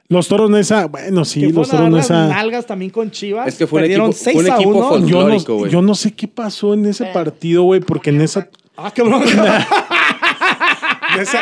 Los Toros Nesa, bueno, sí, que los Toros Nesa. nalgas también con Chivas. Es que fue un Perdieron equipo- fue un 6 a equipo 1. fol- Yo Folclórico, no, güey. yo no sé qué pasó en ese Espera. partido, güey, porque en esa, Ah, cabrón. en esa-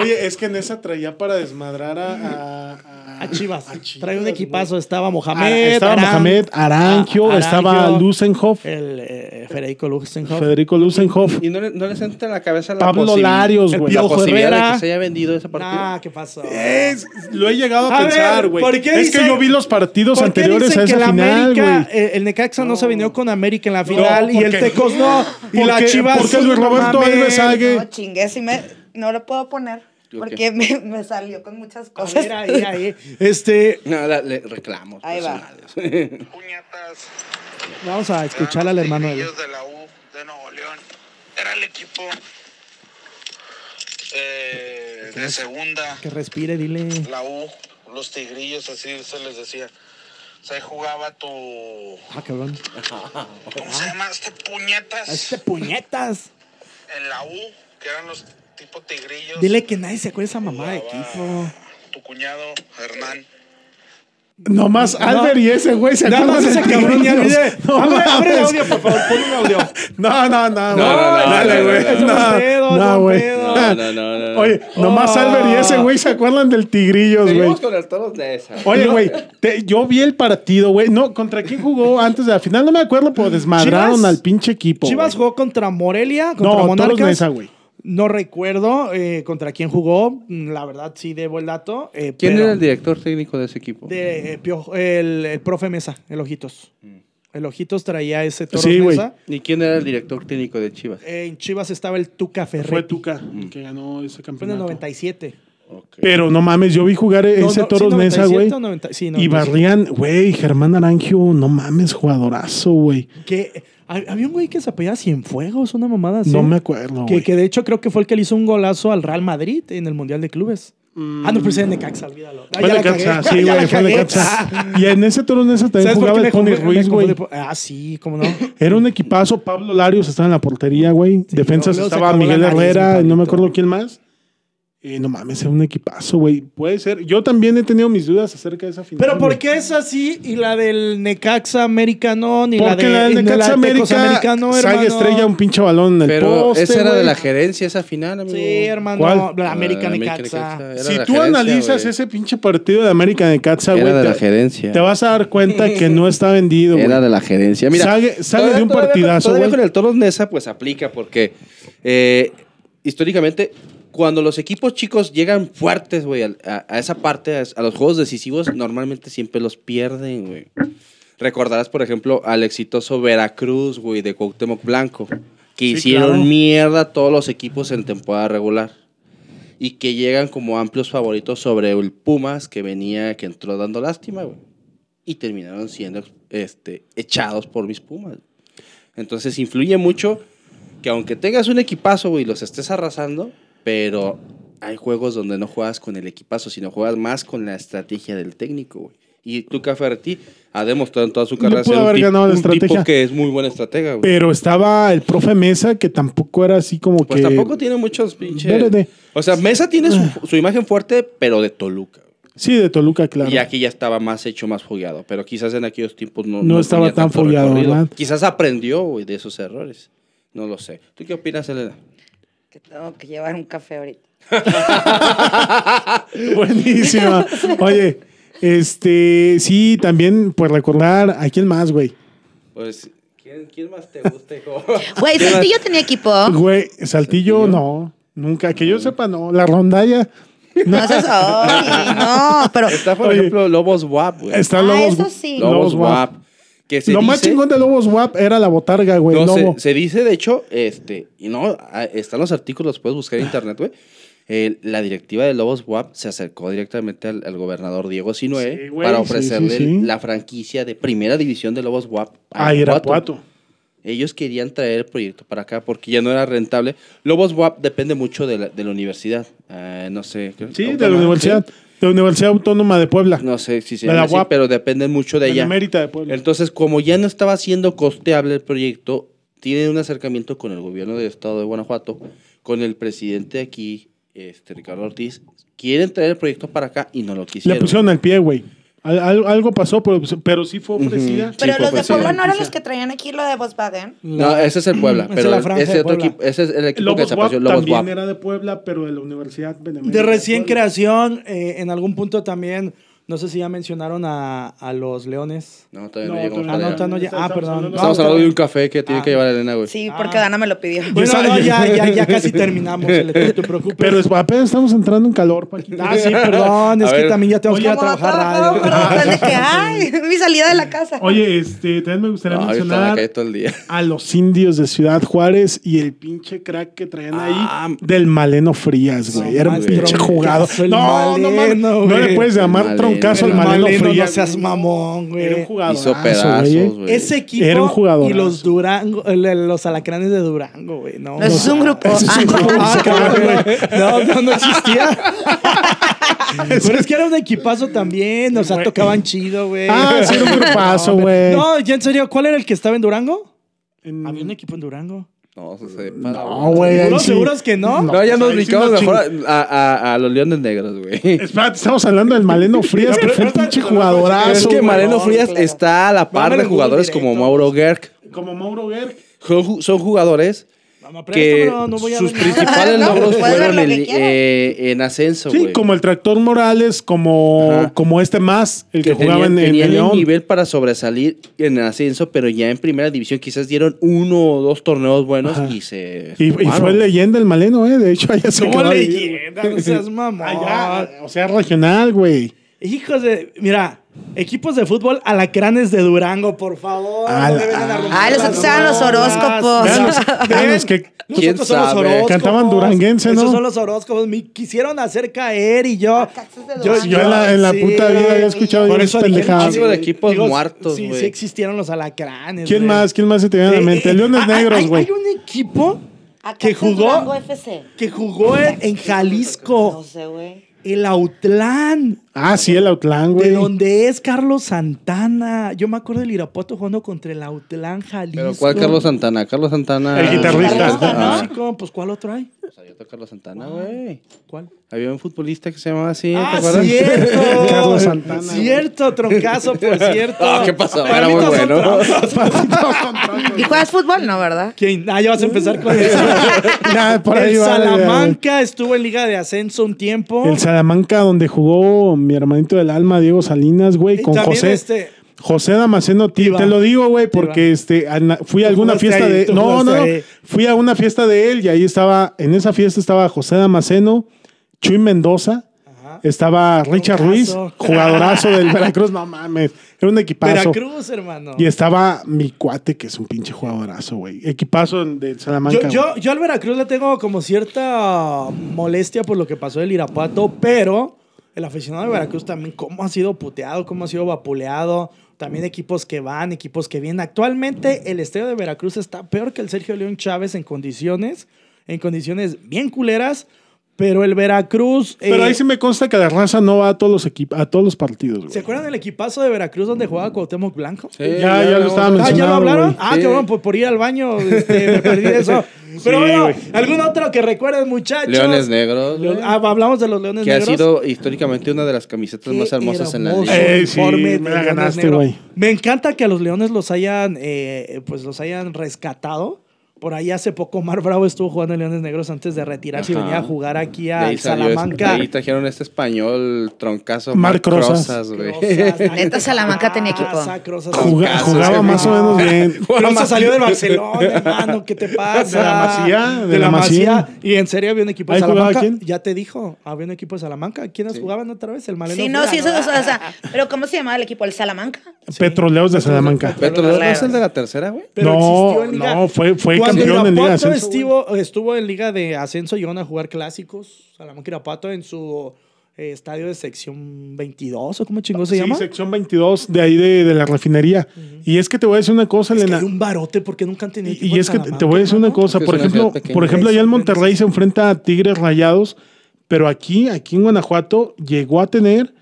Oye, es que en esa traía para desmadrar a... a, A Chivas. a Chivas, Trae un equipazo. Estaba Mohamed. estaba Mohamed, Aranquio, estaba Lusenhoff, El eh, Federico Luxenhoff. Federico Lusenhoff, Y no, le- no les entra en la cabeza la Pablo Larios, güey. La posibilidad de Herrera. que se haya vendido ese partido. Ah, ¿qué pasó? Es- lo he llegado a, A pensar, güey. ¿por qué Es dicen- que yo vi los partidos ¿Por qué anteriores dicen a que esa la final, América, güey. eh, el Necaxa no. se venió con América en la final y ¿por el? Tecos no? Y ¿Por la? Chivas. Porque Luis Roberto. Alves Ague- No, si me, no lo puedo poner. ¿Yo Porque me, me salió con muchas A cosas. ver, ahí, ahí. Este, No, la- le reclamos Ahí va. personales. puñetas. vamos a escuchar al hermano de de la U de Nuevo León. Era el equipo eh, de segunda. Que respire, dile. La U, los tigrillos, así se les decía. O sea, jugaba tu. Ah, cabrón. ¿Cómo se llama? Este puñetas. Este puñetas. En la U, que eran los tipo tigrillos. Dile que nadie se acuerda de esa mamá de equipo. Tu cuñado, Hernán. Nomás Albert y ese güey se Nada acuerdan más ese de cabrón ya olvidé. No Abre, abre el audio, por favor, pon un audio. No, no, no, No, güey. no, no, Dale, no, güey. no, no, No, no, pedo, no, no, güey. pedo. No, no, no, no. no. Oye, nomás Oh. Albert y ese güey se acuerdan del Tigrillos, güey. Con toros de esa. Oye, güey, yo vi el partido, güey. No, ¿contra quién jugó antes de la final? No me acuerdo, pero desmadraron Chivas- al pinche equipo. Chivas jugó contra Morelia, contra No, Toros Monarcas. Nesa, güey. No recuerdo eh, contra quién jugó. Mm, La verdad, sí debo el dato. eh, ¿Quién pero era el director técnico de ese equipo? De, eh, Piojo- el, el profe Mesa, el Ojitos. El Ojitos traía ese Sí, güey. Neza. ¿Y quién era el director técnico de Chivas? Eh, En Chivas estaba el Tuca Ferretti. Fue Tuca que ganó ese Fue en el campeonato. 97. Ok. Pero no mames, yo vi jugar No, ese no, Toros sí, Nesa, 97 güey. o 90 sí, Y 97. barrían, güey, Germán Arangio, no mames, jugadorazo, güey. Que había un güey que se apellía Cienfuegos, una mamada así. No me acuerdo, Que, güey. que de hecho creo que fue el que le hizo un golazo al Real Madrid en el Mundial de Clubes. Ah, no, pero ese es Necaxa, olvídalo. Ah, Fue Necaxa, sí, güey, fue. Necaxa. Y en ese Toros Nesa también ¿Sabes por jugaba el Tony Ruiz, güey. Ah, sí, cómo no. Era un equipazo. Pablo Larios estaba en la portería, güey. Defensas estaba Miguel nariz, Herrera, y no me acuerdo quién más. Eh, no mames, era un equipazo, güey. Puede ser. Yo también he tenido mis dudas acerca de esa final. Pero ¿por qué es así y la del Necaxa americano ni Porque la, la de, del la Necaxa de Tecos América Saga hermano? estrella un pinche balón en el Pero poste, esa era de la gerencia, esa final, amigo. Sí, hermano. ¿Cuál? La América Necaxa. Si tú gerencia, analizas ese pinche partido de América de Catza, güey, Era de la te, gerencia. te vas a dar cuenta que no está vendido, güey. Era de la gerencia. Mira, Sale- sale todavía- de un partidazo, Todavía güey. con el Toros Nesa, pues aplica porque eh, históricamente, cuando los equipos chicos llegan fuertes, güey, a, a esa parte, a, a los juegos decisivos, normalmente siempre los pierden, güey. Recordarás, por ejemplo, al exitoso Veracruz, güey, de Cuauhtémoc Blanco, que Sí, hicieron claro. mierda a todos los equipos en temporada regular. Y que llegan como amplios favoritos sobre el Pumas, que venía, que entró dando lástima, güey. Y terminaron siendo este, echados por mis Pumas. Entonces influye mucho que aunque tengas un equipazo, güey, los estés arrasando, pero hay juegos donde no juegas con el equipazo, sino juegas más con la estrategia del técnico, güey. Y Tuca Ferretti ha demostrado en toda su carrera pudo ser un, tipo que es muy buena estratega, güey. Pero estaba el profe Mesa, que tampoco era así como Pues que... tampoco tiene muchos pinches... Verde. O sea, Mesa tiene su, su imagen fuerte, pero de Toluca. Sí, de Toluca, claro. Y aquí ya estaba más hecho, más fogueado. Pero quizás en aquellos tiempos no, No estaba tan fogueado. ¿verdad? Quizás aprendió güey, de esos errores. No lo sé. ¿Tú qué opinas, Elena? Que tengo que llevar un café ahorita. Buenísima. Oye, este, sí, también, pues recordar, ¿a quién más, güey? Pues, ¿quién, quién más te gusta, hijo? Güey, Saltillo tenía equipo. Güey, Saltillo, no, nunca, que yo sepa, no. La rondalla, No seas ay, no, pero Está, por Oye. ejemplo, Lobos WAP, güey. está Ah, Lobos. eso sí. Lobos Lobos WAP. WAP. Que se Lo más dice- chingón de Lobos WAP era la botarga, güey, No, lobo. se, se dice, de hecho, este, y no, ah, están los artículos, puedes buscar en internet, güey. Eh, la directiva de Lobos WAP se acercó directamente al, al gobernador Diego Sinue Sí, güey, para sí, sí, ofrecerle sí. la franquicia de primera división de Lobos WAP A Irapuato. Ellos querían traer el proyecto para acá porque ya no era rentable. Lobos WAP depende mucho de la, de la universidad. Ah, no sé. Sí, de la Universidad, de la Universidad Autónoma de Puebla. No sé si se llama la así, pero depende mucho de ella. de Puebla. Entonces, como ya no estaba siendo costeable el proyecto, tiene un acercamiento con el gobierno del estado de Guanajuato, con el presidente aquí, este, Ricardo Ortiz. Quieren traer el proyecto para acá y no lo Le quisieron. pusieron el pie, güey. Al- al- algo pasó, pero, pero sí fue ofrecida. Pero Sí, los de Puebla no eran los que traían aquí lo de Volkswagen. No, ese es el Puebla, Esa es pero la franja ese, otro Puebla. equipo, ese es el equipo que Lobos desapareció, Lobos también WAP. era de Puebla, pero de la Universidad Benemérita De recién Puebla. creación, eh, en algún punto también, no sé si ya mencionaron a, a los Leones. No, todavía no, No, llegamos Ah, no, todavía no, ya- Estamos ah, perdón. hablando- Estamos No, hablando de un café que tiene Ah. que llevar Elena, güey. Sí, Ah. porque Dana me lo pidió. Bueno, Esa- no, ya, ya, ya casi terminamos, no te preocupes. Pero es- apenas estamos entrando en calor, Paquito. Ah, sí, perdón, es A que ver. también ya tengo que ir a trabajar todo, radio. pero de que, ay, mi salida de la casa. Oye, este, también me gustaría No, mencionar acá todo el día. a los indios de Ciudad Juárez y el pinche crack que traían Ah, ahí del Maleno Frías, güey. Era un pinche jugado. No, no, mames, Maleno, no le puedes llamar Maleno. Al El Maleno, Maleno, Frías. no seas mamón, güey. Era un jugador. Hizo pedazos, güey. Ese equipo Era un jugadorazo. y los Durango, los alacranes de Durango, güey. No, No, es un grupo. Ese es un grupo. Cabrón, güey. No, no, no existía. Pero es que era un equipazo también. O sea, tocaban chido, güey. Ah, sí, era un grupazo, güey. No, ya en serio, ¿cuál era el que estaba en Durango? En- Había un equipo en Durango. No, se sepa. No, güey. ahí ¿Seguros, sí. seguros que no? No, ya nos ubicamos mejor a, a- a los Leones Negros, güey. Espérate, estamos hablando del Maleno Frías, que fue un pinche jugadorazo. Es que güey. Mareno no, Frías claro. está a la par Vámonos de jugadores como. Mauro Gerg. Como Mauro Gerg. Son jugadores Que préstamelo, no voy a sus principales No, logros fueron lo en, eh, en ascenso, Sí, como el Tractor Morales, como, Ajá. como este más, el que, que jugaba tenían, en, en tenían el León. nivel para sobresalir en el ascenso, pero ya en primera división quizás dieron uno o dos torneos buenos Ajá. y se... Y, fue leyenda el Maleno, ¿eh? De hecho, allá se ¿Cómo quedó ahí. leyenda? No seas mamón. Allá, o sea, regional, güey. Hijos de. Mira, Equipos de fútbol, alacranes de Durango, por favor. No Ay, los otros eran los horóscopos. Vean Vean los- vean los que- ¿Quién Nosotros somos sabe? horóscopos. Cantaban duranguense, ¿no? Esos son los horóscopos. Me quisieron hacer caer y yo. Yo, en la, en la sí. puta vida había escuchado Por eso pendejadas. De equipos muertos, Sí, güey. sí existieron los alacranes. ¿Quién más? ¿Quién más se te viene a la mente? eh, Leones Negros, güey. Hay un equipo que jugó, FC. que jugó en, en No Jalisco. sé, güey. El Autlán. Ah, sí, el Autlán, De güey. donde es Carlos Santana. Yo me acuerdo del Irapuato jugando contra el Autlán Jalisco. Pero ¿cuál Carlos Santana? Carlos Santana. El guitarrista. Ah, pues ¿cuál otro hay? pues había otro Carlos Santana, güey. ¿Cuál? Había un futbolista que se llamaba así, ¿te Ah, acuerdas? cierto. Carlos Santana, Cierto, troncazo, por cierto. Ah, ¿qué pasó? Era muy bueno. ¿Y juegas fútbol? No, ¿verdad? ¿Quién? Ah, ya vas a empezar con eso. Ya, por ahí el va, Salamanca estuvo en Liga de Ascenso un tiempo. El Salamanca, donde jugó mi hermanito del alma, Diego Salinas, güey, con José. este- José Damasceno, Iba. te lo digo, güey, porque este fui a alguna fiesta ahí, de. No, no, no. Fui a una fiesta de él y ahí estaba, en esa fiesta estaba José Damasceno, Chuy Mendoza, Ajá. estaba Richard Ruiz, jugadorazo del Veracruz, no mames, era un equipazo. Veracruz, hermano. Y estaba mi cuate, que es un pinche jugadorazo, güey. Equipazo del Salamanca. Yo, yo al Veracruz le tengo como cierta molestia por lo que pasó del Irapuato, pero el aficionado de Veracruz también, cómo ha sido puteado, cómo ha sido vapuleado. También equipos que van, equipos que vienen. Actualmente el estadio de Veracruz está peor que el Sergio León Chávez en condiciones, en condiciones bien culeras, pero el Veracruz... Pero eh, ahí sí me consta que la raza no va a todos los equipos, a todos los partidos, güey. ¿Se acuerdan del equipazo de Veracruz donde jugaba Cuauhtémoc Blanco? Sí, Ya, ya lo estaba Ah, ¿ya lo hablaron? güey. Ah, Sí. cabrón, por, por ir al baño este, me perdí de eso. Pero Sí, bueno. ¿algún otro que recuerden, muchachos? Leones Negros. Leon- ah, hablamos de los Leones que ha Negros. sido históricamente una de las camisetas más hermosas en la liga. Eh, sí, me la ganaste, güey. Me encanta que a los Leones los hayan, eh, pues los hayan rescatado. Por ahí hace poco Omar Bravo estuvo jugando en Leones Negros antes de retirarse y venía a jugar aquí De a ahí este- Salamanca. de ahí trajeron este español troncazo. Marc Rosas. Neta, Salamanca tenía equipo. Crozas. Juga- jugaba más o menos bien. Crozas salió del Barcelona, hermano. ¿Qué te pasa? De la Masía, De, la Masía. Y en serio había un equipo de ¿Ahí jugaba Salamanca. quién? Ya te dijo, había un equipo de Salamanca. ¿Quiénes jugaban otra vez? El Maleno. Sí, no, sí, eso, o sea, pero ¿cómo se llamaba el equipo? ¿El Salamanca? Petroleos de Salamanca. Beto, ¿no es el de la tercera, güey? Pero No, no, fue- fue campeón en Liga de Estuvo, estuvo en Liga de Ascenso, llegaron a jugar clásicos. Salamanca Irapuato en su eh, estadio de sección 22, ¿o cómo chingón se Sí, llama? sección 22 de ahí de, de la refinería. Y es que te voy a decir una cosa, Es que Elena. hay un barote porque nunca han tenido Y, y es que te- voy a decir una cosa. Que Por ejemplo, por ejemplo, allá en Monterrey se enfrenta a Tigres Rayados, pero aquí, aquí en Guanajuato, llegó a tener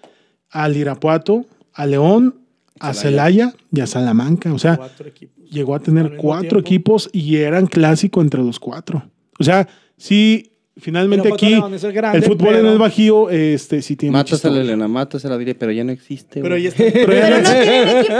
al Irapuato, a León, a Celaya y a Salamanca. O sea, Cuatro equipos. llegó a tener cuatro tiempo. equipos y eran clásico entre los cuatro. O sea, sí, finalmente aquí el grande, el fútbol en pero- el Bajío, este, sí tiene mucha Mátasela, historia. Elena, mátasela, diré, pero ya no existe. Pero güey. ya está. Pero ya Pero no- no tienen equipo.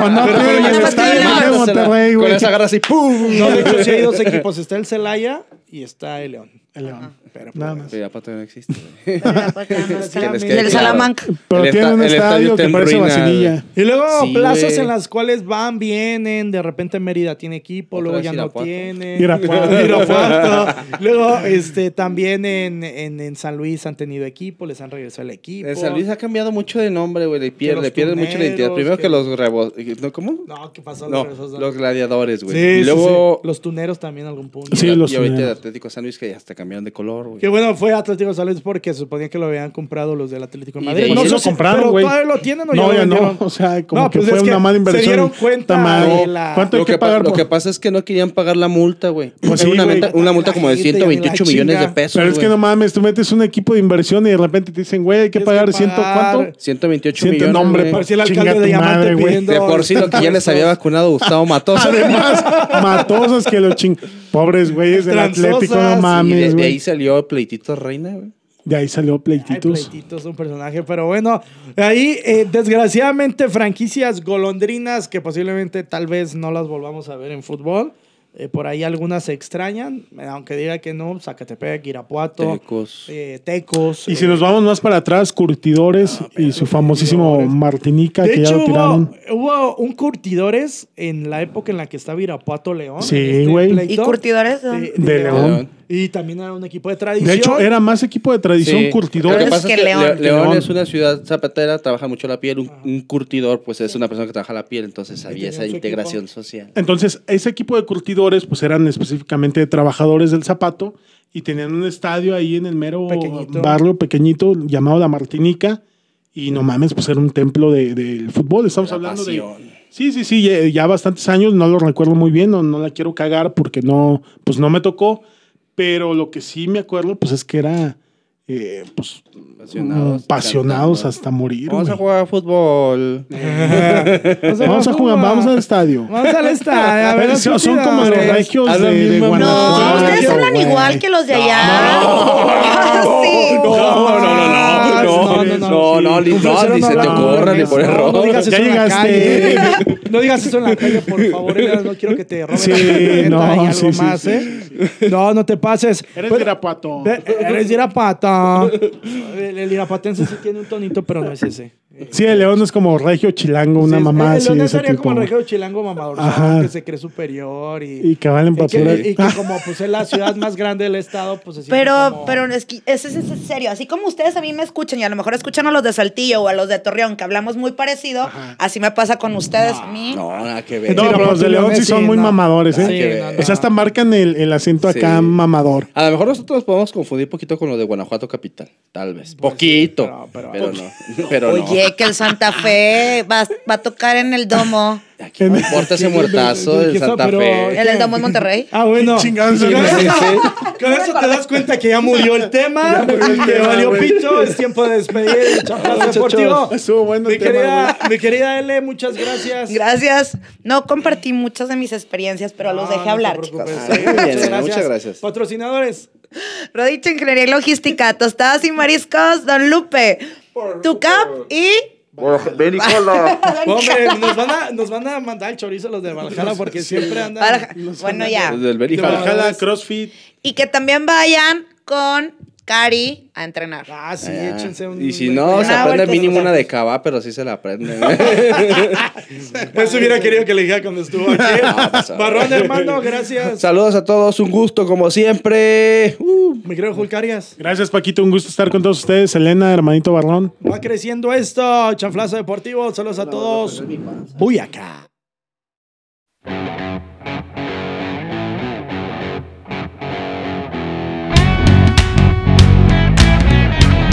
Pues no, Pero- ya ya está en Con esa garra así, ¡pum! No, de hecho, sí hay dos equipos. Está el Celaya y está el León. El León. Pero, Nada pues, más. Pero ya para todavía no existe. claro. Salamanca. Pero El tiene un el estadio que en parece vacinilla. Y luego Sí, plazas en las cuales van, vienen, de repente Mérida tiene equipo, luego ya no tiene. Irapuato. Luego, este, también en, en, en San Luis han tenido equipo, les han regresado el equipo. El San Luis ha cambiado mucho de nombre, güey. Le pierde, pierde mucho la identidad. Primero que- que los rebo... ¿no, ¿Cómo? No, ¿qué pasó? No, Los- gladiadores, güey. Sí, y sí, luego... sí. Los tuneros también algún punto. Sí, los el tuneros. Atlético San Luis que ya hasta cambiaron de color, güey. Que bueno, fue Atlético San Luis porque se suponía que lo habían comprado los del Atlético de Y de Madrid. no sí lo si- compraron, güey. todavía lo tienen o No, ya ya lo no. O sea, como No, que pues fue una mala inversión. Se dieron cuenta de la... ¿Cuánto hay Lo que que, pa- pagar? lo por- que pasa es que no querían pagar la multa, güey. Pues sí, una, una multa como de La gente, 128 la millones de pesos, Pero es que no mames, tú metes un equipo de inversión y de repente te dicen, güey, hay que pagar ciento. ¿cuánto? 128 Ciento- millones, no, hombre, güey. Parecía el alcalde de Diamante madre, güey. pidiendo... De por sí lo que ya les había vacunado Gustavo Matosas. Además, matosos que los ching... Pobres güeyes del Transosas, No y y de, ahí salió Pleitito Reina, güey. De ahí salió Ay, pleititos. Pleitito es un personaje, pero bueno, ahí eh, desgraciadamente franquicias golondrinas que posiblemente tal vez no las volvamos a ver en fútbol. Eh, por ahí algunas se extrañan, eh, aunque diga que no, Zacatepec, Irapuato, Tecos. eh, Tecos. Y si eh, nos vamos más para atrás, Curtidores y su famosísimo Martinica, de que ya hecho, lo hubo, tiraron. hubo un curtidores en la época en la que estaba Irapuato León. Sí, este güey. ¿Y curtidores? de- De León. Y también era un equipo de tradición. De hecho, era más equipo de tradición Sí. Lo Curtidores. que pasa es que León. Le- León, León. es una ciudad zapatera, trabaja mucho la piel. Un, un curtidor, pues es una persona que trabaja la piel, entonces había esa integración social. Entonces, ese equipo de curtidores, pues eran específicamente de trabajadores del zapato y tenían un estadio ahí en el mero Pequeñito. barrio pequeñito llamado La Martinica. Y no mames, pues era un templo de- del fútbol. Estamos La hablando pasión. de. Sí, sí, sí, ya, ya bastantes años, no lo recuerdo muy bien, no, no la quiero cagar porque no, pues no me tocó. Pero lo que sí me acuerdo, pues es que era. eh, pues Apasionados, apasionados hasta morir. Vamos a güey. jugar fútbol. Vamos a jugar, vamos al estadio. Vamos al estadio. A ver, los son, son como los regios de, de Guanajuato. No, ustedes hablan igual que los de allá. No, no, no, no, no, no, no, no, no, fresero ni se te con ni por error. No, no digas Ya eso en la calle. No digas eso en la calle, por favor. No quiero que te roben Sí, no, sí, sí, más, sí. ¿eh? No, no te pases. Eres de Irapuato. Eres Irapuato. El, el irapatense sí tiene un tonito, pero no es ese. Sí, el león es como regio chilango, una Sí, mamá el así León ese estaría tipo. como el regio chilango mamador, Ajá. que se cree superior y, Y que valen y que, papura. y que como pues es la ciudad más grande del estado, pues se Pero, como- pero es que eso es, en serio. Así como ustedes a mí me escuchan y a lo mejor escuchan a los de Saltillo o a los de Torreón, que hablamos muy parecido, así me pasa con ustedes. a mí. No, nada que ver. No, pero los de León sí son muy mamadores, ¿eh? Sí, que no, ver. no. O sea, hasta marcan el, el acento acá mamador. A lo mejor nosotros podemos confundir poquito con lo de Guanajuato capital, tal vez. Poquito. pero- pero, pero- no. Pero Oye, que el Santa Fe va, va a tocar en el domo. Aquí no importa ese muertazo del Pero- Santa Fe. ¿En el domo en Monterrey? Ah, bueno. Chingados, Con eso, sí, con eso te das cuenta que ya murió el tema, que valió pito, es tiempo de despedir el Deportivo. Estuvo bueno Mi querida, mi querida L, muchas gracias. Gracias. No compartí muchas de mis experiencias, pero los dejé hablar, chicos. Ah, muchas gracias. Patrocinadores. Rodicho Ingeniería y Logística, Tostadas y Mariscos, Don Lupe, Tucap y... Ven. Hombre, nos van, a, nos van a mandar el chorizo los de Valhalla porque siempre andan. Bueno, ya. Desde el Beni De. Valhalla, CrossFit. Y que también vayan con Cari a entrenar. Ah, sí, Ah, échense un. Y si no, se Una aprende mínimo una de cava, pero sí se la aprende. Eso hubiera querido que le dijera cuando estuvo aquí. pasa. Barrón, hermano, gracias. Saludos a todos, un gusto como siempre. Uh. Mi querido Julcarias. Gracias, Paquito. Un gusto estar con todos ustedes. Elena, hermanito Barrón. Va creciendo esto. Chanflazo Deportivo. Saludos a todos. Voy acá.